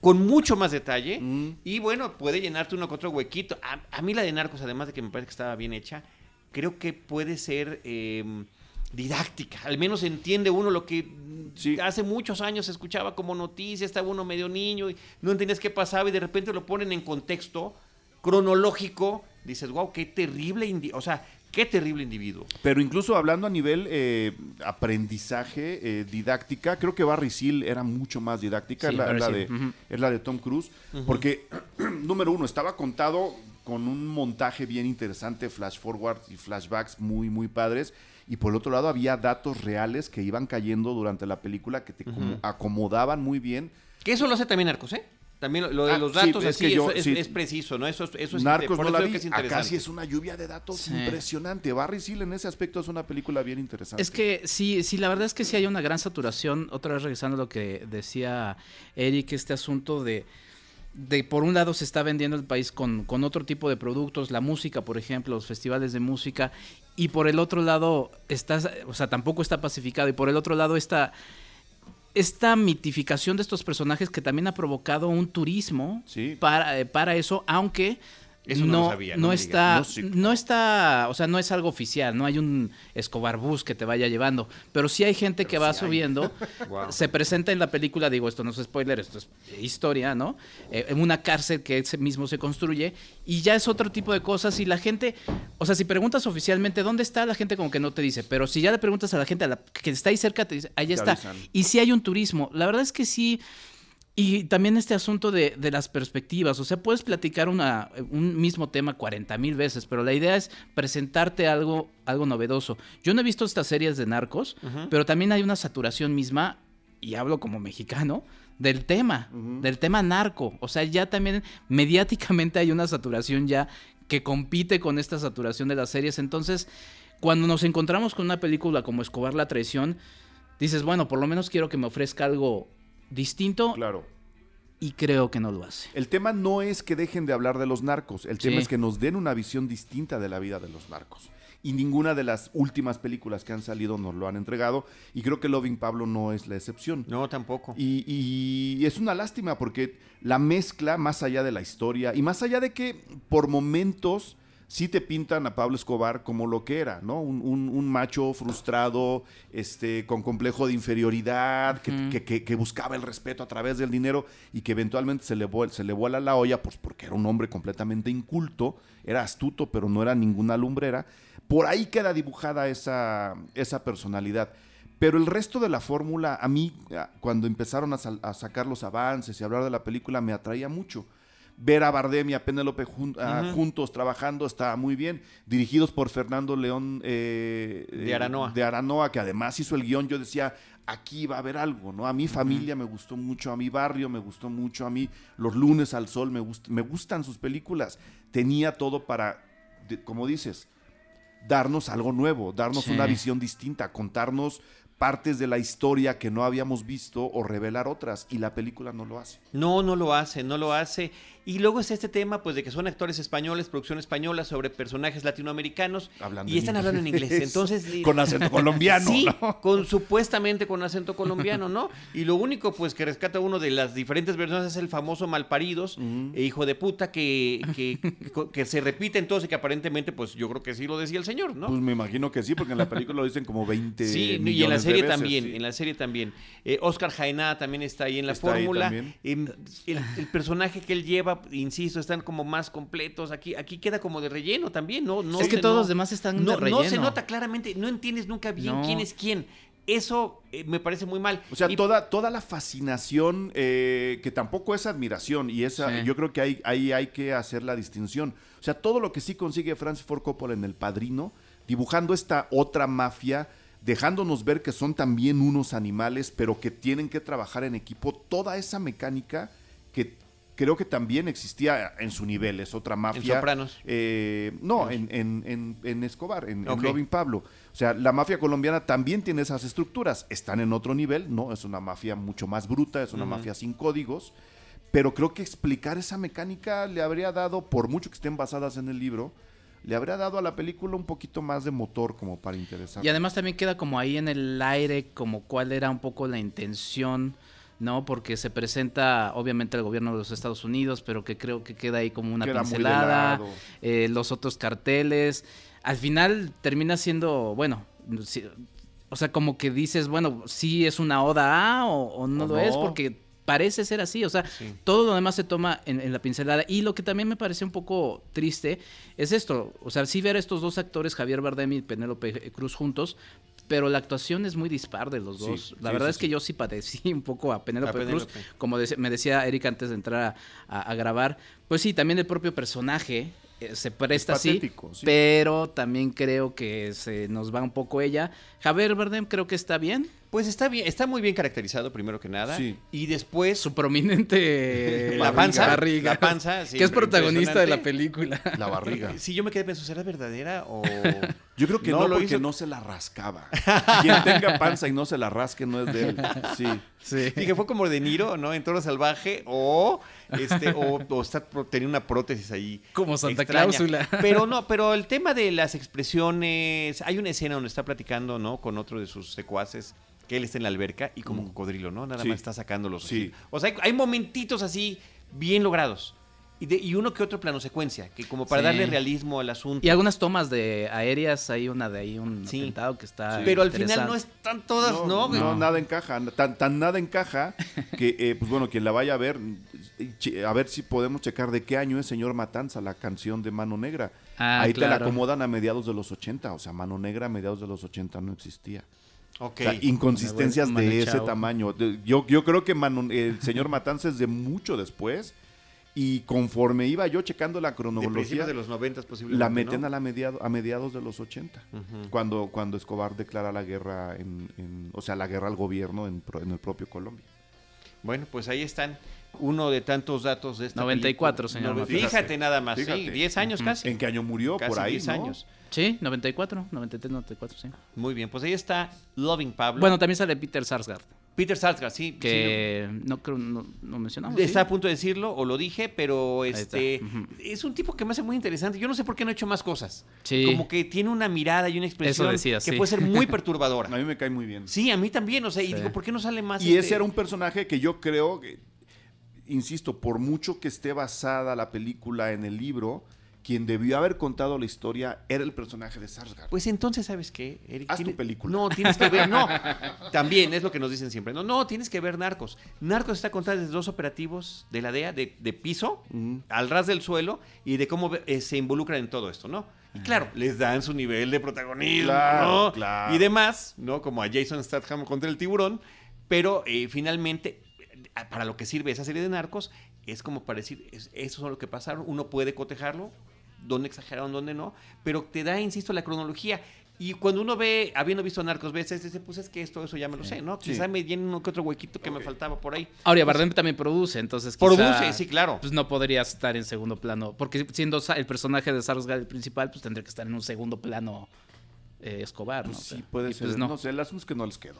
A: con mucho más detalle mm. y bueno, puede llenarte uno con otro huequito. A, mí la de Narcos, además de que me parece que estaba bien hecha, creo que puede ser em, didáctica. Al menos entiende uno lo que hace muchos años se escuchaba como noticia, estaba uno medio niño y no entendías qué pasaba y de repente lo ponen en contexto cronológico. Dices, wow, qué terrible. O sea, Qué terrible individuo.
D: Pero incluso hablando a nivel eh, aprendizaje, eh, didáctica, creo que Barry Seal era mucho más didáctica, es, la, de, es, la, de, Tom Cruise, porque, *clears throat* número uno, estaba contado con un montaje bien interesante, flash forward y flashbacks muy, muy padres, y por el otro lado había datos reales que iban cayendo durante la película que te acomodaban muy bien.
A: Que eso lo hace también Arcos, ¿eh? También lo de ah, los datos es, que yo, es, preciso, ¿no? Eso, eso es,
D: Narcos no la vi. Acá sí es una lluvia de datos impresionante. Barry Seal en ese aspecto es una película bien interesante.
C: Es que sí, sí, la verdad es que sí hay una gran saturación. Otra vez regresando a lo que decía Eric, este asunto de de por un lado se está vendiendo el país con, con, otro tipo de productos, la música, por ejemplo, los festivales de música, y por el otro lado está, o sea, tampoco está pacificado, y por el otro lado está esta mitificación de estos personajes que también ha provocado un turismo para, eh, para eso, aunque no, no, está, no, está, o sea, no es algo oficial, no hay un Escobar Bus que te vaya llevando, pero sí hay gente que va subiendo, *laughs* se presenta en la película, digo, esto no es spoiler, esto es historia, ¿no? Eh, en una cárcel que ese mismo se construye y ya es otro tipo de cosas y la gente, o sea, si preguntas oficialmente dónde está, la gente como que no te dice, pero si ya le preguntas a la gente que está ahí cerca, te dice, ahí está. Y si hay un turismo, la verdad es que sí y también este asunto de, las perspectivas, o sea, puedes platicar una, un mismo tema 40 mil veces, pero la idea es presentarte algo, algo novedoso. Yo no he visto estas series de narcos, pero también hay una saturación misma, y hablo como mexicano, del tema, del tema narco. O sea, ya también mediáticamente hay una saturación ya que compite con esta saturación de las series. Entonces, cuando nos encontramos con una película como Escobar la traición, dices, bueno, por lo menos quiero que me ofrezca algo distinto.
D: Claro.
C: Y creo que no lo hace.
D: El tema no es que dejen de hablar de los narcos, el tema es que nos den una visión distinta de la vida de los narcos. Y ninguna de las últimas películas que han salido nos lo han entregado. Y creo que Loving Pablo no es la excepción.
A: No, tampoco.
D: Y, y, es una lástima porque la mezcla, más allá de la historia, y más allá de que por momentos sí te pintan a Pablo Escobar como lo que era, ¿no? Un, macho frustrado, este, con complejo de inferioridad, que, buscaba el respeto a través del dinero y que eventualmente se le, se le vuela la olla, pues porque era un hombre completamente inculto, era astuto, pero no era ninguna lumbrera. Por ahí queda dibujada esa, esa personalidad. Pero el resto de la fórmula, a mí, cuando empezaron a, a sacar los avances y hablar de la película, me atraía mucho ver a Bardem y a Penélope ah, juntos trabajando está muy bien. Dirigidos por Fernando León
A: eh, de Aranoa.
D: De Aranoa, que además hizo el guion. Yo decía, aquí va a haber algo, ¿no? A mi familia me gustó mucho, a mi barrio me gustó mucho, a mí Los lunes al sol me, me gustan sus películas. Tenía todo para, como dices, darnos algo nuevo, darnos una visión distinta, contarnos partes de la historia que no habíamos visto o revelar otras y la película no lo hace.
A: No, no lo hace, no lo hace. Y luego es este tema, pues, de que son actores españoles, producción española sobre personajes latinoamericanos y están hablando en inglés. Entonces, *laughs*
D: con acento *laughs* colombiano.
A: Sí, con supuestamente con acento colombiano, ¿no? Y lo único, pues, que rescata uno de las diferentes versiones es el famoso Malparidos, e hijo de puta, que, que, se repite entonces y que aparentemente, pues, yo creo que sí lo decía el señor, ¿no?
D: Pues me imagino que sí, porque en la película lo dicen como 20
A: Sí, y en la serie también, en la serie también. Eh, Oscar Jaena también está ahí en la fórmula. Em, el personaje que él lleva insisto, están como más completos. Aquí, aquí queda como de relleno también, ¿no? no
C: es que todos los demás están de relleno.
A: No se nota claramente, no entiendes nunca bien quién es quién. Eso eh, me parece muy mal.
D: O sea, toda, toda la fascinación, eh, que tampoco es admiración, y esa, yo creo que ahí, ahí hay que hacer la distinción. O sea, todo lo que sí consigue Francis Ford Coppola en El Padrino, dibujando esta otra mafia, dejándonos ver que son también unos animales, pero que tienen que trabajar en equipo, toda esa mecánica que creo que también existía en su nivel, es otra mafia.
A: ¿En Sopranos?
D: Eh, no, en, en, Escobar, en, Robin Pablo. O sea, la mafia colombiana también tiene esas estructuras, están en otro nivel, ¿no? Es una mafia mucho más bruta, es una mafia sin códigos, pero creo que explicar esa mecánica le habría dado, por mucho que estén basadas en el libro, le habría dado a la película un poquito más de motor como para interesar.
C: Y además también queda como ahí en el aire como cuál era un poco la intención ¿no? Porque se presenta obviamente el gobierno de los Estados Unidos, pero que creo que queda ahí como una pincelada, eh, los otros carteles. Al final termina siendo, bueno, o sea, como que dices, bueno, sí es una oda A o, no lo es, porque parece ser así, o sea, todo lo demás se toma en, la pincelada. Y lo que también me parece un poco triste es esto, o sea, sí ver a estos dos actores, Javier Bardem y Penélope Cruz juntos, pero la actuación es muy dispar de los dos. la verdad es que yo sí padecí *laughs* un poco a Penélope Cruz, como me decía Eric antes de entrar a, grabar. Pues sí, también el propio personaje eh, se presta así, pero también creo que se nos va un poco ella. Javier Bardem creo que está bien,
A: Pues está bien, está muy bien caracterizado primero que nada.
D: Sí.
A: Y después
C: Su prominente *laughs*
A: la panza,
C: barriga,
A: la panza, sí,
C: que es protagonista de la película.
D: La barriga. *laughs*
A: Sí, yo me quedé pensando, ¿será verdadera o *laughs*
D: Yo creo que
A: No
D: no,
A: lo
D: porque
A: hizo.
D: no se la rascaba. Quien tenga panza y no se la rasque no es de él. Sí.
C: Sí.
A: Dije, fue como de Niro, ¿no? En Toro Salvaje, o este, o, o está tenía una prótesis ahí.
C: Como Santa
A: extraña.
C: Cláusula.
A: Pero no, pero el tema de las expresiones, hay una escena donde está platicando, ¿no? Con otro de sus secuaces, que él está en la alberca y como cocodrilo, ¿no? Nada
D: Sí.
A: más está sacando los
D: Sí.
A: O sea, hay, hay momentitos así bien logrados. Y, de- y uno que otro plano secuencia, que como para
C: Sí.
A: darle realismo al asunto.
C: Y algunas tomas de aéreas, hay una de ahí, un
A: Sí.
C: atentado que está.
A: pero al final no están todas, ¿no?
D: no,
C: No.
D: nada encaja. Tan, tan nada encaja *laughs* que, eh, pues bueno, quien la vaya a ver, a ver si podemos checar de qué año es Señor Matanza, la canción de Mano Negra.
C: Ah,
D: Ahí te la acomodan a mediados de los 80. O sea, Mano Negra a mediados de los 80 no existía.
A: Ok.
D: O sea, inconsistencias
C: Manu
D: de ese
C: Chao.
D: tamaño. De- Yo, yo creo que Manu- el señor Matanza es de mucho después. Y conforme iba yo checando la
A: de
D: cronología,
A: principios de los 90 posiblemente,
D: la meten
A: ¿no?
D: a, la mediado- a mediados de los 80.
A: Ujú.
D: cuando, cuando Escobar declara la guerra, en, en- o sea, la guerra al gobierno en, pro- en el propio Colombia.
A: Bueno, pues ahí están uno de tantos datos de esta
C: 94,
A: película.
C: señor
A: Nove-
C: Matías.
A: Fíjate nada más, sí,
D: Fíjate.
A: 10 años casi.
D: ¿En qué año murió?
A: Casi
D: por ahí,
A: 10
D: ¿no?
A: años.
C: Sí, 94, 93, 94, sí.
A: Muy bien, pues ahí está Loving Pablo.
C: Bueno, también sale Peter Sarsgaard,
A: Peter Sarsgaard, sí.
C: que no creo, no, no mencionamos.
A: Está a punto de decirlo, o lo dije, pero este es un tipo que me hace muy interesante. Yo no sé por qué no ha hecho más cosas.
C: Sí.
A: Como que tiene una mirada y una expresión
C: decías,
A: que
C: sí.
A: puede ser muy *laughs*
D: A
A: perturbadora.
D: mí me cae muy bien.
A: Sí, a mí también, o sea, y digo, ¿por qué no sale más?
D: Y
A: este-
D: ese era un personaje que yo creo, que, insisto, por mucho que esté basada la película en el libro, quien debió haber contado la historia era el personaje de Sarsgaard.
A: Pues entonces, ¿sabes qué? Eric?
D: Haz tu película.
A: No, tienes que ver, no. *laughs* También es lo que nos dicen siempre. No, no, tienes que ver Narcos. Narcos está contada desde dos operativos de la DEA, de, de piso, al ras del suelo, y de cómo eh, se involucran en todo esto, ¿no? Y claro, les dan su nivel de protagonismo,
D: Claro,
A: ¿no?
D: claro.
A: Y demás, ¿no? Como a Jason Statham contra el tiburón, pero eh, finalmente, para lo que sirve esa serie de narcos, es como para decir, es- eso es lo que pasaron, uno puede cotejarlo, dónde exageraron, dónde no, pero te da, insisto, la cronología. Y cuando uno ve, habiendo visto Narcos, ves, este, dice, pues es que esto, eso ya me lo sé, ¿no?
D: Sí.
A: Quizá me llene uno que otro huequito que me faltaba por ahí.
C: Ahora, Bardem también produce, entonces quizá,
A: Produce, sí, claro.
C: Pues no podría estar en segundo plano, porque siendo el personaje de Sarsgaard el principal, pues tendría que estar en un segundo plano eh, Escobar, ¿no?
D: Pues sí, puede
C: y
D: ser.
C: pues
D: no.
C: no.
D: sé, el asunto es que no les quedó.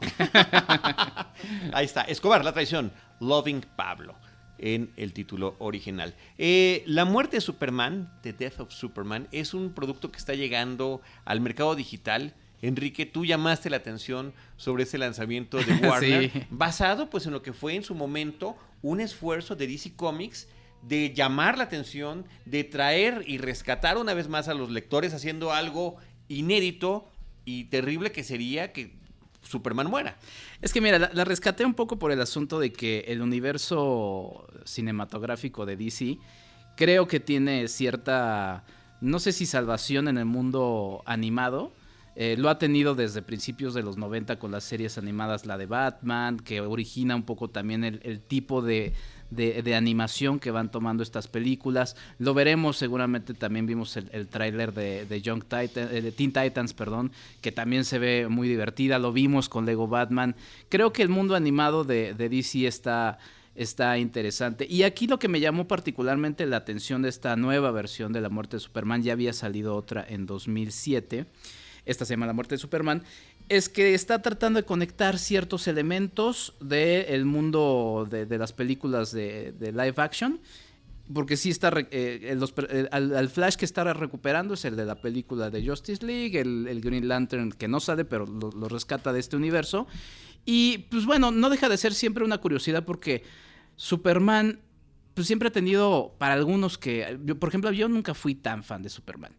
D: *laughs*
A: Ahí está, Escobar, la traición, Loving Pablo, en el título original. Eh, la muerte de Superman, The Death of Superman, es un producto que está llegando al mercado digital. Enrique, tú llamaste la atención sobre ese lanzamiento de *laughs* Warner,
C: Sí.
A: basado pues en lo que fue en su momento un esfuerzo de DC Comics de llamar la atención, de traer y rescatar una vez más a los lectores haciendo algo inédito y terrible que sería que Superman muera.
C: Es que mira, la, la rescaté un poco por el asunto de que el universo cinematográfico de DC creo que tiene cierta, no sé si salvación en el mundo animado. Eh, lo ha tenido desde principios de los 90 con las series animadas, la de Batman, que origina un poco también el, el tipo de, de- de animación que van tomando estas películas. Lo veremos seguramente, también vimos el, el tráiler de, de, Young Titan- eh, de Teen Titans, perdón, que también se ve muy divertida. Lo vimos con Lego Batman. Creo que el mundo animado de, de DC está está interesante. Y aquí lo que me llamó particularmente la atención de esta nueva versión de La Muerte de Superman, ya había salido otra en 2007, esta se llama La Muerte de Superman, es que está tratando de conectar ciertos elementos del mundo de, de las películas de, de live action. Porque sí está. eh, eh, al, Flash que está recuperando es el de la película de Justice League, el, Green Lantern que no sale, pero lo, lo rescata de este universo. Y pues bueno, no deja de ser siempre una curiosidad porque Superman pues siempre ha tenido para algunos que yo, por ejemplo, yo nunca fui tan fan de Superman.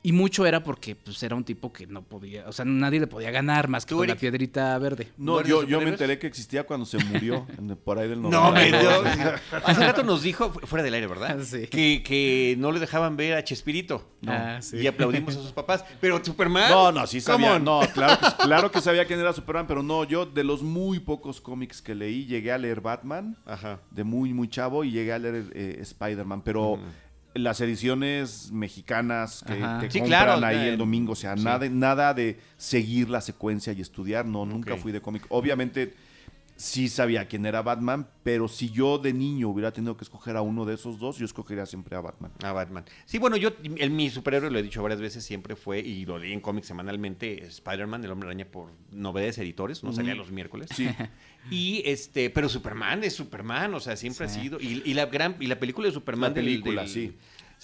C: Y mucho era porque pues era un tipo que no podía, o sea, nadie le podía ganar más que
A: ¿Tú,
C: con la piedrita verde.
D: No,
A: ¿No eres
D: yo, yo me enteré que existía cuando se murió, *laughs* en- por ahí del
A: No, me
D: 92.
A: dio- Hace rato nos dijo, fu- fuera del aire, ¿verdad? *laughs*
C: Sí.
A: Que, que no le dejaban ver a Chespirito.
C: No. Ah, sí.
A: Y aplaudimos a sus papás. Pero Superman.
D: No, no, sí sabía.
A: on.
D: No, claro, que- claro que sabía quién era Superman, pero no, yo de los muy pocos cómics que leí, llegué a leer Batman,
A: Ajá.
D: de muy, muy chavo, y llegué a leer eh, Spider-Man, pero. Las ediciones mexicanas que
C: Ajá.
D: te
A: Sí,
D: compran
A: claro,
D: ahí
A: eh,
D: el domingo, o sea,
A: sí.
D: nada, nada de seguir la secuencia y estudiar, no, nunca fui de cómic. Obviamente sí sabía quién era Batman, pero si yo de niño hubiera tenido que escoger a uno de esos dos, yo escogería siempre a Batman.
A: A Batman. Sí, bueno, yo, el, mi superhéroe, lo he dicho varias veces, siempre fue, y lo leí en cómics semanalmente, Spider-Man, el hombre araña por novedades editores, no salía los miércoles.
D: Sí. *laughs*
A: Y este, pero Superman es Superman, o sea, siempre
C: Sí.
A: ha sido. Y, y la gran, y la película de Superman
D: La
A: del-
D: película,
A: del
D: sí.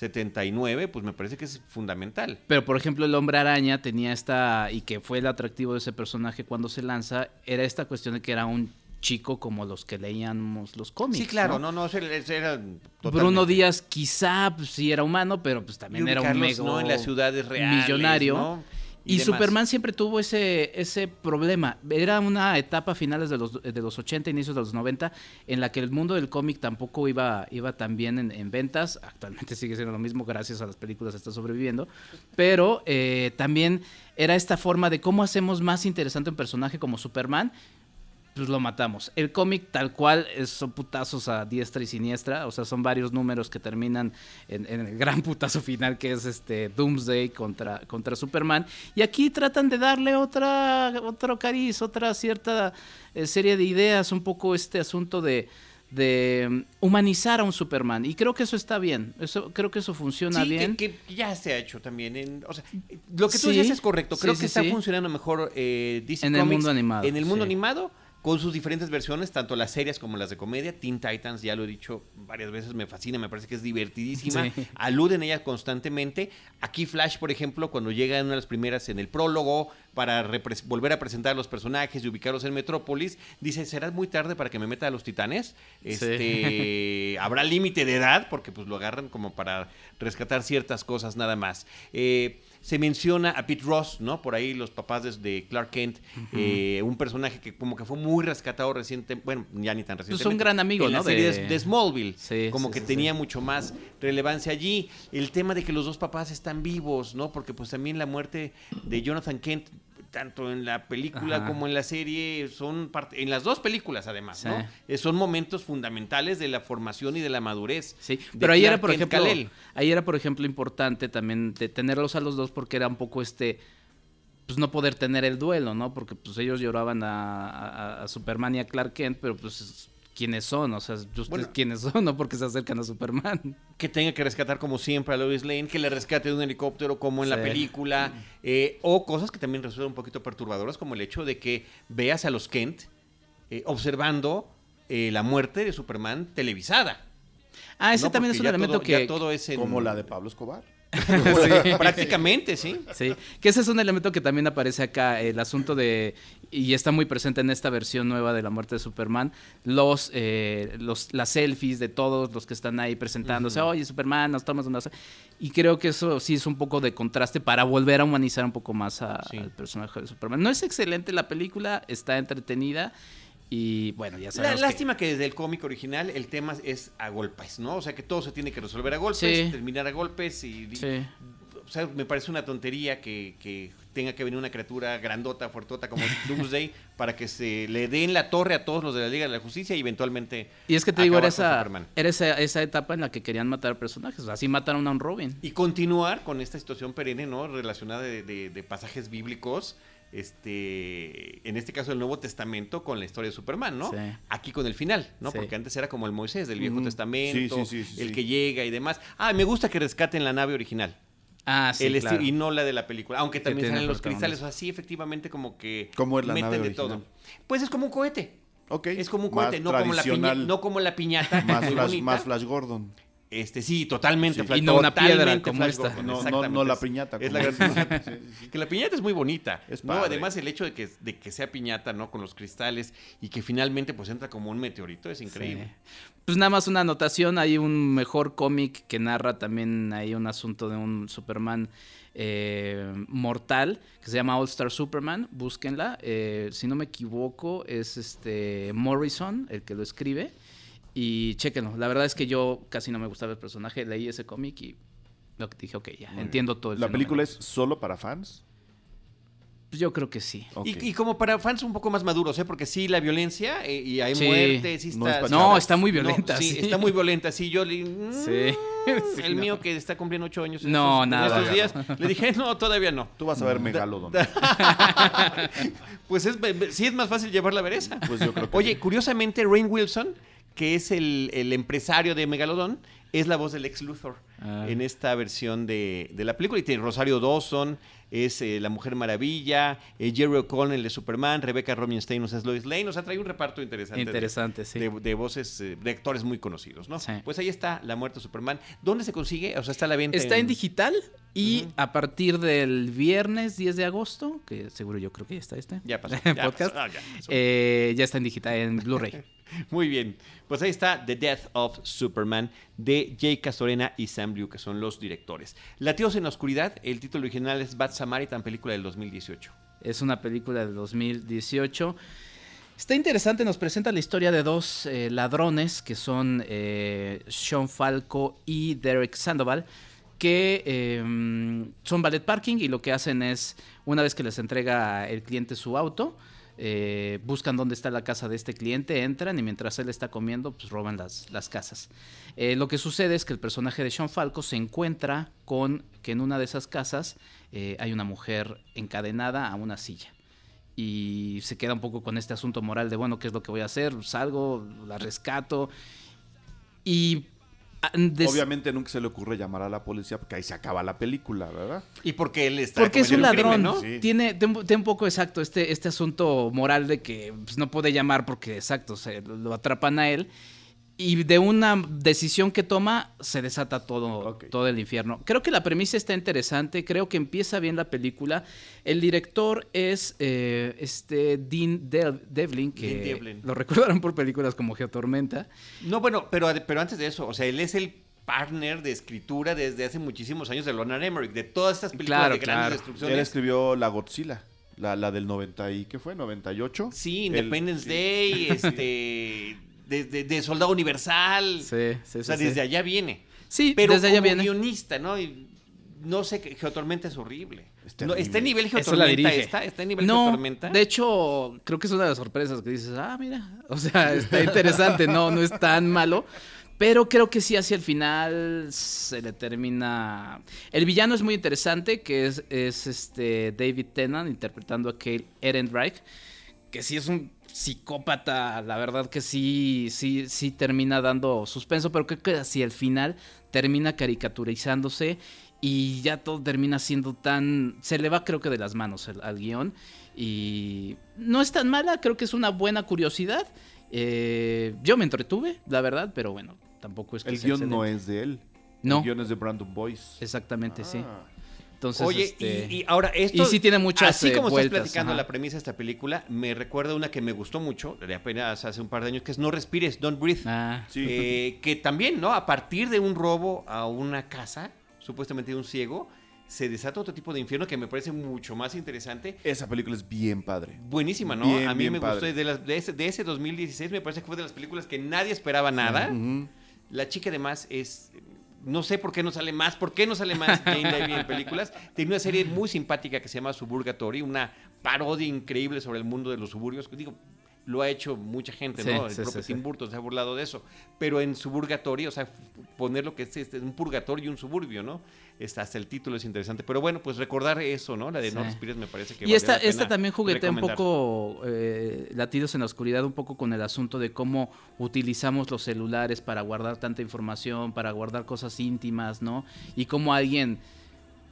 A: 79, pues me parece que es fundamental.
C: Pero por ejemplo, el hombre araña tenía esta, y que fue el atractivo de ese personaje cuando se lanza, era esta cuestión de que era un chico como los que leíamos los cómics.
A: sí, claro,
C: ¿no?
A: no, no, ese era, ese era
C: Bruno Díaz quizá pues, sí era humano, pero pues también era un mega
A: ¿no? en las ciudades reales,
C: millonario.
A: ¿no?
C: Y. Superman siempre tuvo ese, ese problema. Era una etapa finales de los, de los 80, inicios de los 90, en la que el mundo del cómic tampoco iba, iba tan bien en, en ventas. Actualmente *laughs* sigue siendo lo mismo, gracias a las películas está sobreviviendo. Pero eh, también era esta forma de cómo hacemos más interesante un personaje como Superman. Pues lo matamos. El cómic tal cual es- son putazos a diestra y siniestra. O sea, son varios números que terminan en, en el gran putazo final que es este Doomsday contra, contra Superman. Y aquí tratan de darle otra, otro cariz, otra cierta eh, serie de ideas, un poco este asunto de, de mm, humanizar a un Superman. Y creo que eso está bien. Eso, creo que eso funciona
A: Sí, que-
C: bien.
A: Que, ya se ha hecho también. En, o sea, lo que tú
C: Sí,
A: dices es correcto. Creo
C: sí,
A: que está funcionando mejor eh, DC
C: En el mundo animado,
A: En el mundo animado, con sus diferentes versiones, tanto las series como las de comedia. Teen Titans, ya lo he dicho varias veces, me fascina, me parece que es divertidísima.
C: Sí.
A: Aluden a ella constantemente. Aquí Flash, por ejemplo, cuando llega en una de las primeras en el prólogo para volver a presentar a los personajes y ubicarlos en Metrópolis, dice, ¿será muy tarde para que me meta a los titanes? Este, *laughs* habrá límite de edad porque pues lo agarran como para rescatar ciertas cosas nada más. Eh, se menciona a Pete Ross, ¿no? Por ahí los papás de, de Clark Kent, eh, un personaje que como que fue muy rescatado reciente, bueno, ya ni tan
C: Pues
A: recientemente.
C: un gran amigo,
A: en la serie
C: De-
A: Smallville,
C: Sí,
A: como
C: sí,
A: que
C: sí,
A: tenía mucho más relevancia allí. El tema de que los dos papás están vivos, ¿no? Porque pues también la muerte de Jonathan Kent tanto en la película
C: Ajá.
A: como en la serie son parte, en las dos películas además,
C: Sí.
A: ¿no? Eh, son momentos fundamentales de la formación y de la madurez.
C: Sí, pero ahí
A: Clark
C: era, por
A: Kent
C: ejemplo,
A: Kal-El.
C: ahí era, por ejemplo, importante también de tenerlos a los dos porque era un poco este, pues no poder tener el duelo, ¿no? Porque pues ellos lloraban a, a- a Superman y a Clark Kent, pero pues quiénes son, o sea, ustedes
A: Bueno.
C: quiénes son, ¿no? Porque se acercan a Superman.
A: que tenga que rescatar como siempre a Lois Lane, que le rescate de un helicóptero como en la
C: Sí.
A: película, eh, o cosas que también resultan un poquito perturbadoras, como el hecho de que veas a los Kent eh, observando eh, la muerte de Superman televisada.
C: Ah, ese
A: ¿no?
C: también es un elemento
A: todo-
C: que...
A: todo es en-
D: Como la de Pablo Escobar. *laughs*
A: Prácticamente, sí.
C: Sí, que ese es un elemento que también aparece acá, el asunto de, y está muy presente en esta versión nueva de la muerte de Superman, los, eh, los las selfies de todos los que están ahí presentándose, oye Superman, nos tomas una... Y creo que eso sí es un poco de contraste para volver a humanizar un poco más a-
A: Sí.
C: al personaje de Superman. No es excelente la película, está entretenida y bueno, ya
A: La,
C: sabemos que-
A: lástima que desde el cómic original el tema es a golpes, ¿no? O sea, que todo se tiene que resolver a golpes,
C: Sí.
A: terminar a golpes y...
C: Sí.
A: O sea, me parece una tontería que, que tenga que venir una criatura grandota, fuertota como *laughs* Doomsday para que se le den la torre a todos los de la Liga de la Justicia y eventualmente
C: Y es que te digo, era, esa,
A: Superman.
C: era esa, esa etapa en la que querían matar personajes. Así mataron a un Robin.
A: Y continuar con esta situación perenne, ¿no? Relacionada de, de- de pasajes bíblicos, este, en este caso el Nuevo Testamento con la historia de Superman, ¿no?
C: Sí.
A: Aquí con el final, ¿no?
C: Sí.
A: Porque antes era como el Moisés del Viejo. Testamento,
D: Sí, sí, sí, sí,
A: el
D: sí.
A: que llega y demás. Ah, me gusta que rescaten la nave original.
C: Ah, sí,
A: el
C: claro.
A: y no la de la película, aunque
C: Que
A: también salen los cristales, o sea, sí, efectivamente como que
D: ¿Cómo es la
A: meten
D: nave
A: de
D: original?
A: todo. Pues es como un cohete.
D: Ok.
A: Es como un cohete, no como, la piña-
D: tradicional,
A: no como la piñata, *laughs*
D: flash, más Flash Gordon.
A: Este, sí, totalmente.
D: Sí.
A: Flash-
C: Y no una piedra como esta.
D: No, no,
A: exactamente.
D: no la piñata.
A: Es la gran
D: Sí, sí, sí.
A: Que la piñata es muy bonita.
D: Es.
A: Además, el hecho de que, de que sea piñata, ¿no? Con los cristales y que finalmente pues entra como un meteorito es increíble.
C: Sí. Pues nada más una anotación, hay un mejor cómic que narra también hay un asunto de un Superman eh, mortal que se llama All Star Superman, búsquenla. Eh, si no me equivoco, es este Morrison el que lo escribe. Y chéquenlo. La verdad es que yo casi no me gustaba el personaje, leí ese cómic y lo que dije, ok, ya,
D: Muy
C: entiendo todo el
D: ¿La
C: fenómeno.
D: película es solo para fans?
C: Pues yo creo que sí.
A: Y, y como para fans un poco más maduros, ¿eh? Porque sí, la violencia eh, y hay
C: Sí.
A: muerte, sí
D: No
A: está...
D: es
C: No, está muy violenta.
A: No, sí,
C: sí.
A: está muy violenta, sí, yo... le- *laughs*
C: Sí.
A: el mío que está cumpliendo ocho años. en
C: No,
A: estos- en
C: nada.
A: estos días. Le dije, no, todavía no.
D: Tú vas a ver Megalodon. *laughs*
A: Pues es, sí es más fácil llevarla a ver esa.
D: Pues yo creo que
A: Oye,
D: sí.
A: curiosamente, Rain Wilson, que es el, el empresario de Megalodon, es la voz del ex Luthor
C: Ah.
A: en esta versión de, de la película. Y tiene Rosario Dawson, es eh, la Mujer Maravilla, eh, Jerry O'Connell de Superman, Rebecca Robinstein es Lois Lane. O sea, trae un reparto interesante. de-
C: Interesante, sí.
A: De, de voces, eh, de actores muy conocidos, ¿no?
C: Sí.
A: Pues ahí está La Muerte de Superman. ¿Dónde se consigue? O sea, está a la venta.
C: Está en digital y a partir del viernes 10 de agosto, que seguro yo creo que ya está este
A: Ya pasó. *laughs* Ya
C: podcast,
A: pasó, ya pasó.
C: eh, ya está en digital, en Blu-ray. *laughs*
A: Muy bien. Pues ahí está The Death of Superman de Jay Castorena y Sam Liu, que son los directores. Latidos en la Oscuridad, el título original es Bad Samaritan, película del 2018.
C: Es una película de 2018. Está interesante, nos presenta la historia de dos eh, ladrones que son eh, Sean Falco y Derek Sandoval, que eh, son ballet parking y lo que hacen es, una vez que les entrega el cliente su auto, eh, buscan dónde está la casa de este cliente, entran y mientras él está comiendo, pues roban las, las casas. Eh, lo que sucede es que el personaje de Sean Falco se encuentra con que en una de esas casas eh, hay una mujer encadenada a una silla. Y se queda un poco con este asunto moral de, bueno, ¿qué es lo que voy a hacer? Salgo, la rescato. Y... ah, des-
D: Obviamente nunca se le ocurre llamar a la policía porque ahí se acaba la película, ¿verdad?
A: Y porque él está.
C: Porque es un ladrón,
A: crimen, ¿no?
D: Sí.
C: Tiene, tiene un- poco exacto este, este asunto moral de que pues, no puede llamar porque exacto, se lo, lo atrapan a él. Y de una decisión que toma se desata todo, todo el infierno. Creo que la premisa está interesante, creo que empieza bien la película. El director es eh, este Dean Dev- Devlin, que
A: Dean Devlin.
C: lo recordarán por películas como Geotormenta.
A: No, bueno, pero, pero antes de eso, o sea, él es el partner de escritura desde hace muchísimos años de Leonard Emmerich, de todas estas películas
C: Claro,
A: de grandes
C: claro.
D: Él
A: destrucciones.
D: escribió La Godzilla, la, la del 90 y ¿qué fue? 98.
A: Sí,
D: Él-
A: Independence
D: sí.
A: Day, *laughs* este, de, de- de Soldado Universal.
C: Sí, sí,
A: o sea,
C: sí, sí.
A: desde allá viene.
C: Sí,
A: Pero
C: desde allá
A: como
C: viene.
A: guionista, ¿no? Y no sé, que Geotormenta es horrible. No, ¿Está en nivel
C: Eso la
A: Geotormenta esta? ¿Está en nivel
C: No,
A: Geotormenta?
C: de hecho, creo que es una de las sorpresas que dices, ah, mira, o sea, está interesante, no, no es tan malo, pero creo que sí hacia el final se le termina... El villano es muy interesante, que es, es este David Tennant interpretando a Kate Ehrenreich, que sí es un psicópata, la verdad que sí, sí, sí termina dando suspenso, pero creo que hacia el final termina caricaturizándose y ya todo termina siendo tan... Se le va creo que de las manos al, al guion y no es tan mala, creo que es una buena curiosidad. Eh, yo me entretuve, la verdad, pero bueno, tampoco es que
D: El guion no es de él.
C: No.
D: El guion es de Brandon Boyce.
C: Exactamente, sí. Entonces,
A: Oye,
C: este,
A: y, y ahora esto...
C: y sí tiene muchas,
A: Así
C: eh,
A: como
C: vueltas,
A: estás platicando
C: ajá.
A: la premisa de esta película, me recuerda una que me gustó mucho, de apenas hace un par de años, que es No respires, Don't Breathe.
C: Ah,
D: Sí.
A: Eh, que también, ¿no? A partir de un robo a una casa, supuestamente de un ciego, se desata otro tipo de infierno que me parece mucho más interesante.
D: Esa película es bien padre.
A: Buenísima, ¿no?
D: Bien,
A: a mí
D: bien
A: me gustó.
D: padre.
A: De, las- de ese, de ese 2016 me parece que fue de las películas que nadie esperaba nada. La chica además es... No sé por qué no sale más, por qué no sale más *laughs* Jane Levy en películas. Tiene una serie muy simpática que se llama Suburgatory, una parodia increíble sobre el mundo de los suburbios. Digo, lo ha hecho mucha gente,
C: Sí,
A: ¿no? El
C: sí,
A: propio
C: sí,
A: Tim. Burton se ha burlado de eso. Pero en Suburgatory, o sea, poner lo que es este, un purgatorio y un suburbio, ¿no? Está, hasta el título es interesante. Pero bueno, pues recordar eso, ¿no? La de No. Respires me parece que
C: Y
A: vale
C: esta,
A: la pena
C: esta también juguetea un poco eh, latidos en la oscuridad, un poco con el asunto de cómo utilizamos los celulares para guardar tanta información, para guardar cosas íntimas, ¿no? Y cómo alguien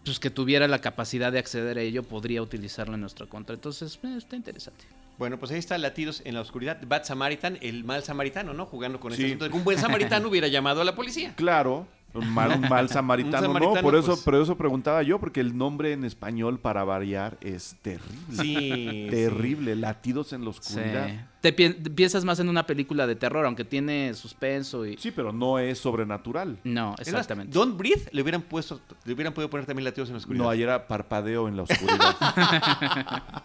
C: pues, que tuviera la capacidad de acceder a ello podría utilizarlo en nuestra contra. Entonces, eh, está interesante.
A: Bueno, pues ahí está Latidos en la Oscuridad. Bad Samaritan, el mal samaritano, ¿no? Jugando con este
D: Sí.
A: que un buen samaritano hubiera llamado a la policía. *laughs*
D: Claro, un mal, un mal samaritano, *laughs*
A: Un samaritano,
D: no, por eso,
A: pues.
D: por eso preguntaba yo, porque el nombre en español para variar es terrible.
A: Sí. *laughs*
D: Terrible, latidos en la
C: Sí. Te pi- piensas más en una película de terror, aunque tiene suspenso y...
D: Sí, pero no es sobrenatural.
C: No, exactamente.
A: Don't Breathe le hubieran puesto, le hubieran podido poner también Latidos en la Oscuridad.
D: No, ayer era parpadeo en la oscuridad. *laughs*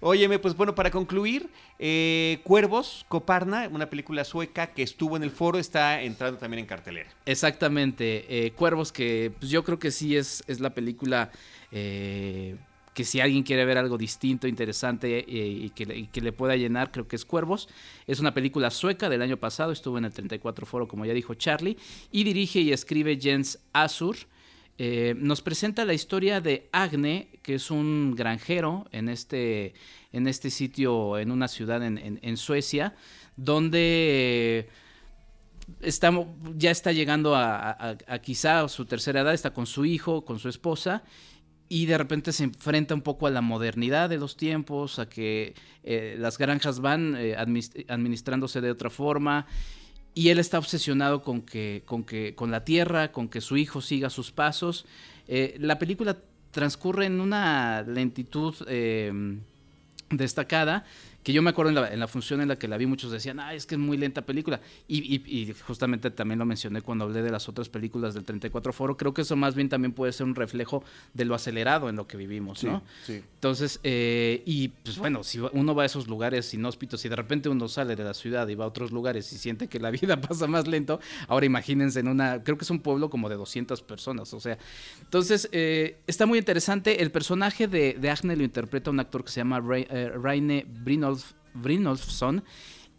A: Óyeme, pues bueno, para concluir, eh, Cuervos, Coparna, una película sueca que estuvo en el foro, está entrando también en cartelera.
C: Exactamente. eh, Cuervos, que pues, yo creo que sí es, es la película eh, que si alguien quiere ver algo distinto, interesante eh, y, que, le pueda llenar, creo que es Cuervos. Es una película sueca del año pasado, estuvo en el 34 Foro, como ya dijo Charlie, y dirige y escribe Jens Asur. Eh, nos presenta la historia de Agne, que es un granjero en este, en este sitio, en una ciudad en, Suecia, donde ya está llegando a, a, quizá su tercera edad, está con su hijo, con su esposa, y de repente se enfrenta un poco a la modernidad de los tiempos, a que eh, las granjas van eh, administrándose de otra forma y él está obsesionado con que, con que, con la tierra, con que su hijo siga sus pasos. Eh, la película transcurre en una lentitud destacada que yo me acuerdo en la, función en la que la vi, muchos decían, ah, es que es muy lenta película. Y, justamente también lo mencioné cuando hablé de las otras películas del 34 Foro. Creo que eso más bien también puede ser un reflejo de lo acelerado en lo que vivimos, ¿no? Sí. Entonces, eh, y pues bueno, si uno va a esos lugares inhóspitos y de repente uno sale de la ciudad y va a otros lugares y siente que la *laughs* vida pasa más lento, ahora imagínense en una, creo que es un pueblo como de 200 personas, o sea. Entonces, eh, está muy interesante. El personaje de, de Agne lo interpreta un actor que se llama eh, Raine Brynolfsson.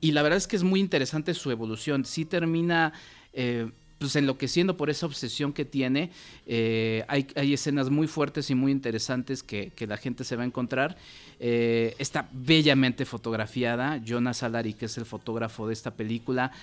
C: Y la verdad es que es muy interesante su evolución. Sí termina eh, pues enloqueciendo por esa obsesión que tiene. Eh, hay, escenas muy fuertes y muy interesantes que, la gente se va a encontrar. Eh, está bellamente fotografiada. Jonas Salari, que es el fotógrafo de esta película.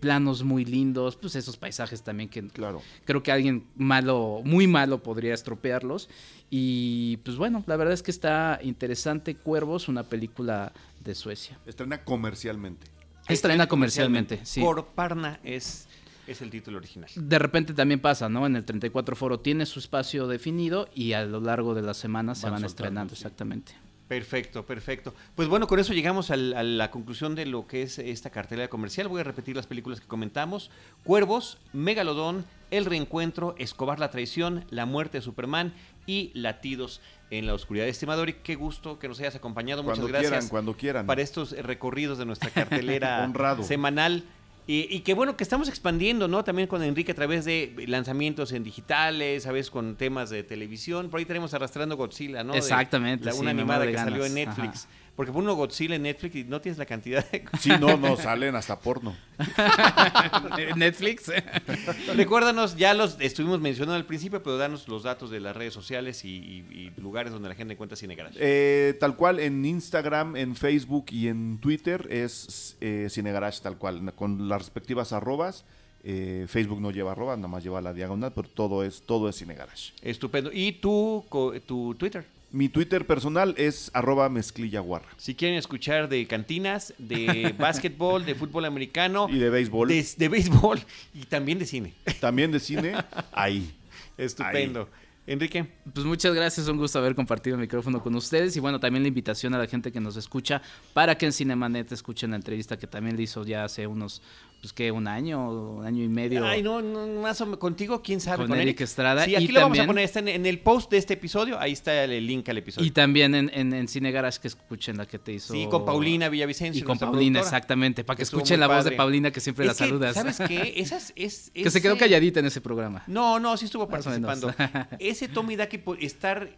C: planos muy lindos. Pues esos paisajes también que claro. creo que alguien malo, muy malo podría estropearlos. Y pues bueno, la verdad es que está interesante. Cuervos, una película de Suecia.
D: Estrena comercialmente.
C: Estrena comercialmente, sí.
A: Por Parna es, es el título original.
C: De repente también pasa, ¿no? En el 34 Foro tiene su espacio definido y a lo largo de las semanas se van estrenando, exactamente.
A: Perfecto, perfecto. Pues bueno, con eso llegamos a la conclusión de lo que es esta cartelera comercial. Voy a repetir las películas que comentamos. Cuervos, Megalodón, El Reencuentro, Escobar la Traición, La Muerte de Superman y Latidos en la Oscuridad. Estimador, y qué gusto que nos hayas acompañado. Muchas
D: cuando
A: gracias.
D: Quieran, cuando quieran.
A: Para estos recorridos de nuestra cartelera *laughs* semanal. Y, qué bueno que estamos expandiendo, ¿no? También con Enrique a través de lanzamientos en digitales, a veces con temas de televisión. Por ahí tenemos arrastrando Godzilla, ¿no?
C: Exactamente.
A: la, una animada que salió en Netflix. Porque uno Godzilla en Netflix y no tienes la cantidad de...
D: Sí, no, no, salen hasta porno. *laughs*
C: Netflix. *laughs*
A: Recuérdanos, ya los estuvimos mencionando al principio, pero danos los datos de las redes sociales y, lugares donde la gente encuentra Cine Garage.
D: Eh, tal cual, en Instagram, en Facebook y en Twitter es eh, Cine Garage tal cual, con las respectivas arrobas. Eh, Facebook no lleva arroba, nada más lleva la diagonal, pero todo es, todo es Cine Garage.
A: Estupendo. ¿Y tu, tu Twitter?
D: Mi Twitter personal es arroba mezclillaguarra.
A: Si quieren escuchar de cantinas, de *laughs* básquetbol, de fútbol americano.
D: Y de béisbol.
A: De, béisbol y también de cine.
D: También de cine, ahí.
A: Estupendo. Enrique.
C: Pues muchas gracias, un gusto haber compartido el micrófono con ustedes y bueno, también la invitación a la gente que nos escucha para que en Cinemanet escuchen la entrevista que también le hizo ya hace unos pues que un año, un año y medio.
A: Ay, no, no más o menos contigo, quién sabe.
C: Con, Eric Estrada.
A: Sí, aquí lo vamos a poner, está en, el post de este episodio, ahí está el, link al episodio.
C: Y también en, en, Cine Garage que escuchen la que te hizo.
A: Sí, con Paulina Villavicencio.
C: Y con Paulina, exactamente, para que, escuchen la voz de Paulina que siempre la saludas.
A: ¿Sabes qué? *laughs* Esas, es,
C: que se quedó calladita en ese programa.
A: No, no, sí estuvo participando. *laughs* ese Tommy Daki, estar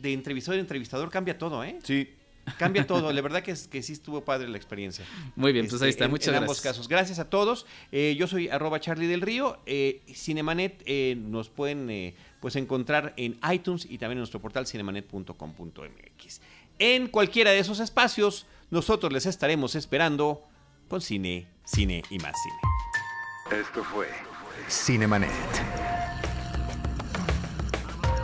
A: de entrevistador a entrevistador cambia todo, ¿eh?
D: Sí.
A: Cambia todo. La verdad que, es, que sí estuvo padre la experiencia.
C: Muy bien, pues ahí está. Este, Muchas
A: en, ambos casos. Gracias a todos. Eh, yo soy arroba Charlie del Río. Eh, Cinemanet eh, nos pueden pues encontrar en iTunes y también en nuestro portal cinemanet.com.mx. En cualquiera de esos espacios, nosotros les estaremos esperando con cine, cine y más cine.
B: Esto fue Cinemanet.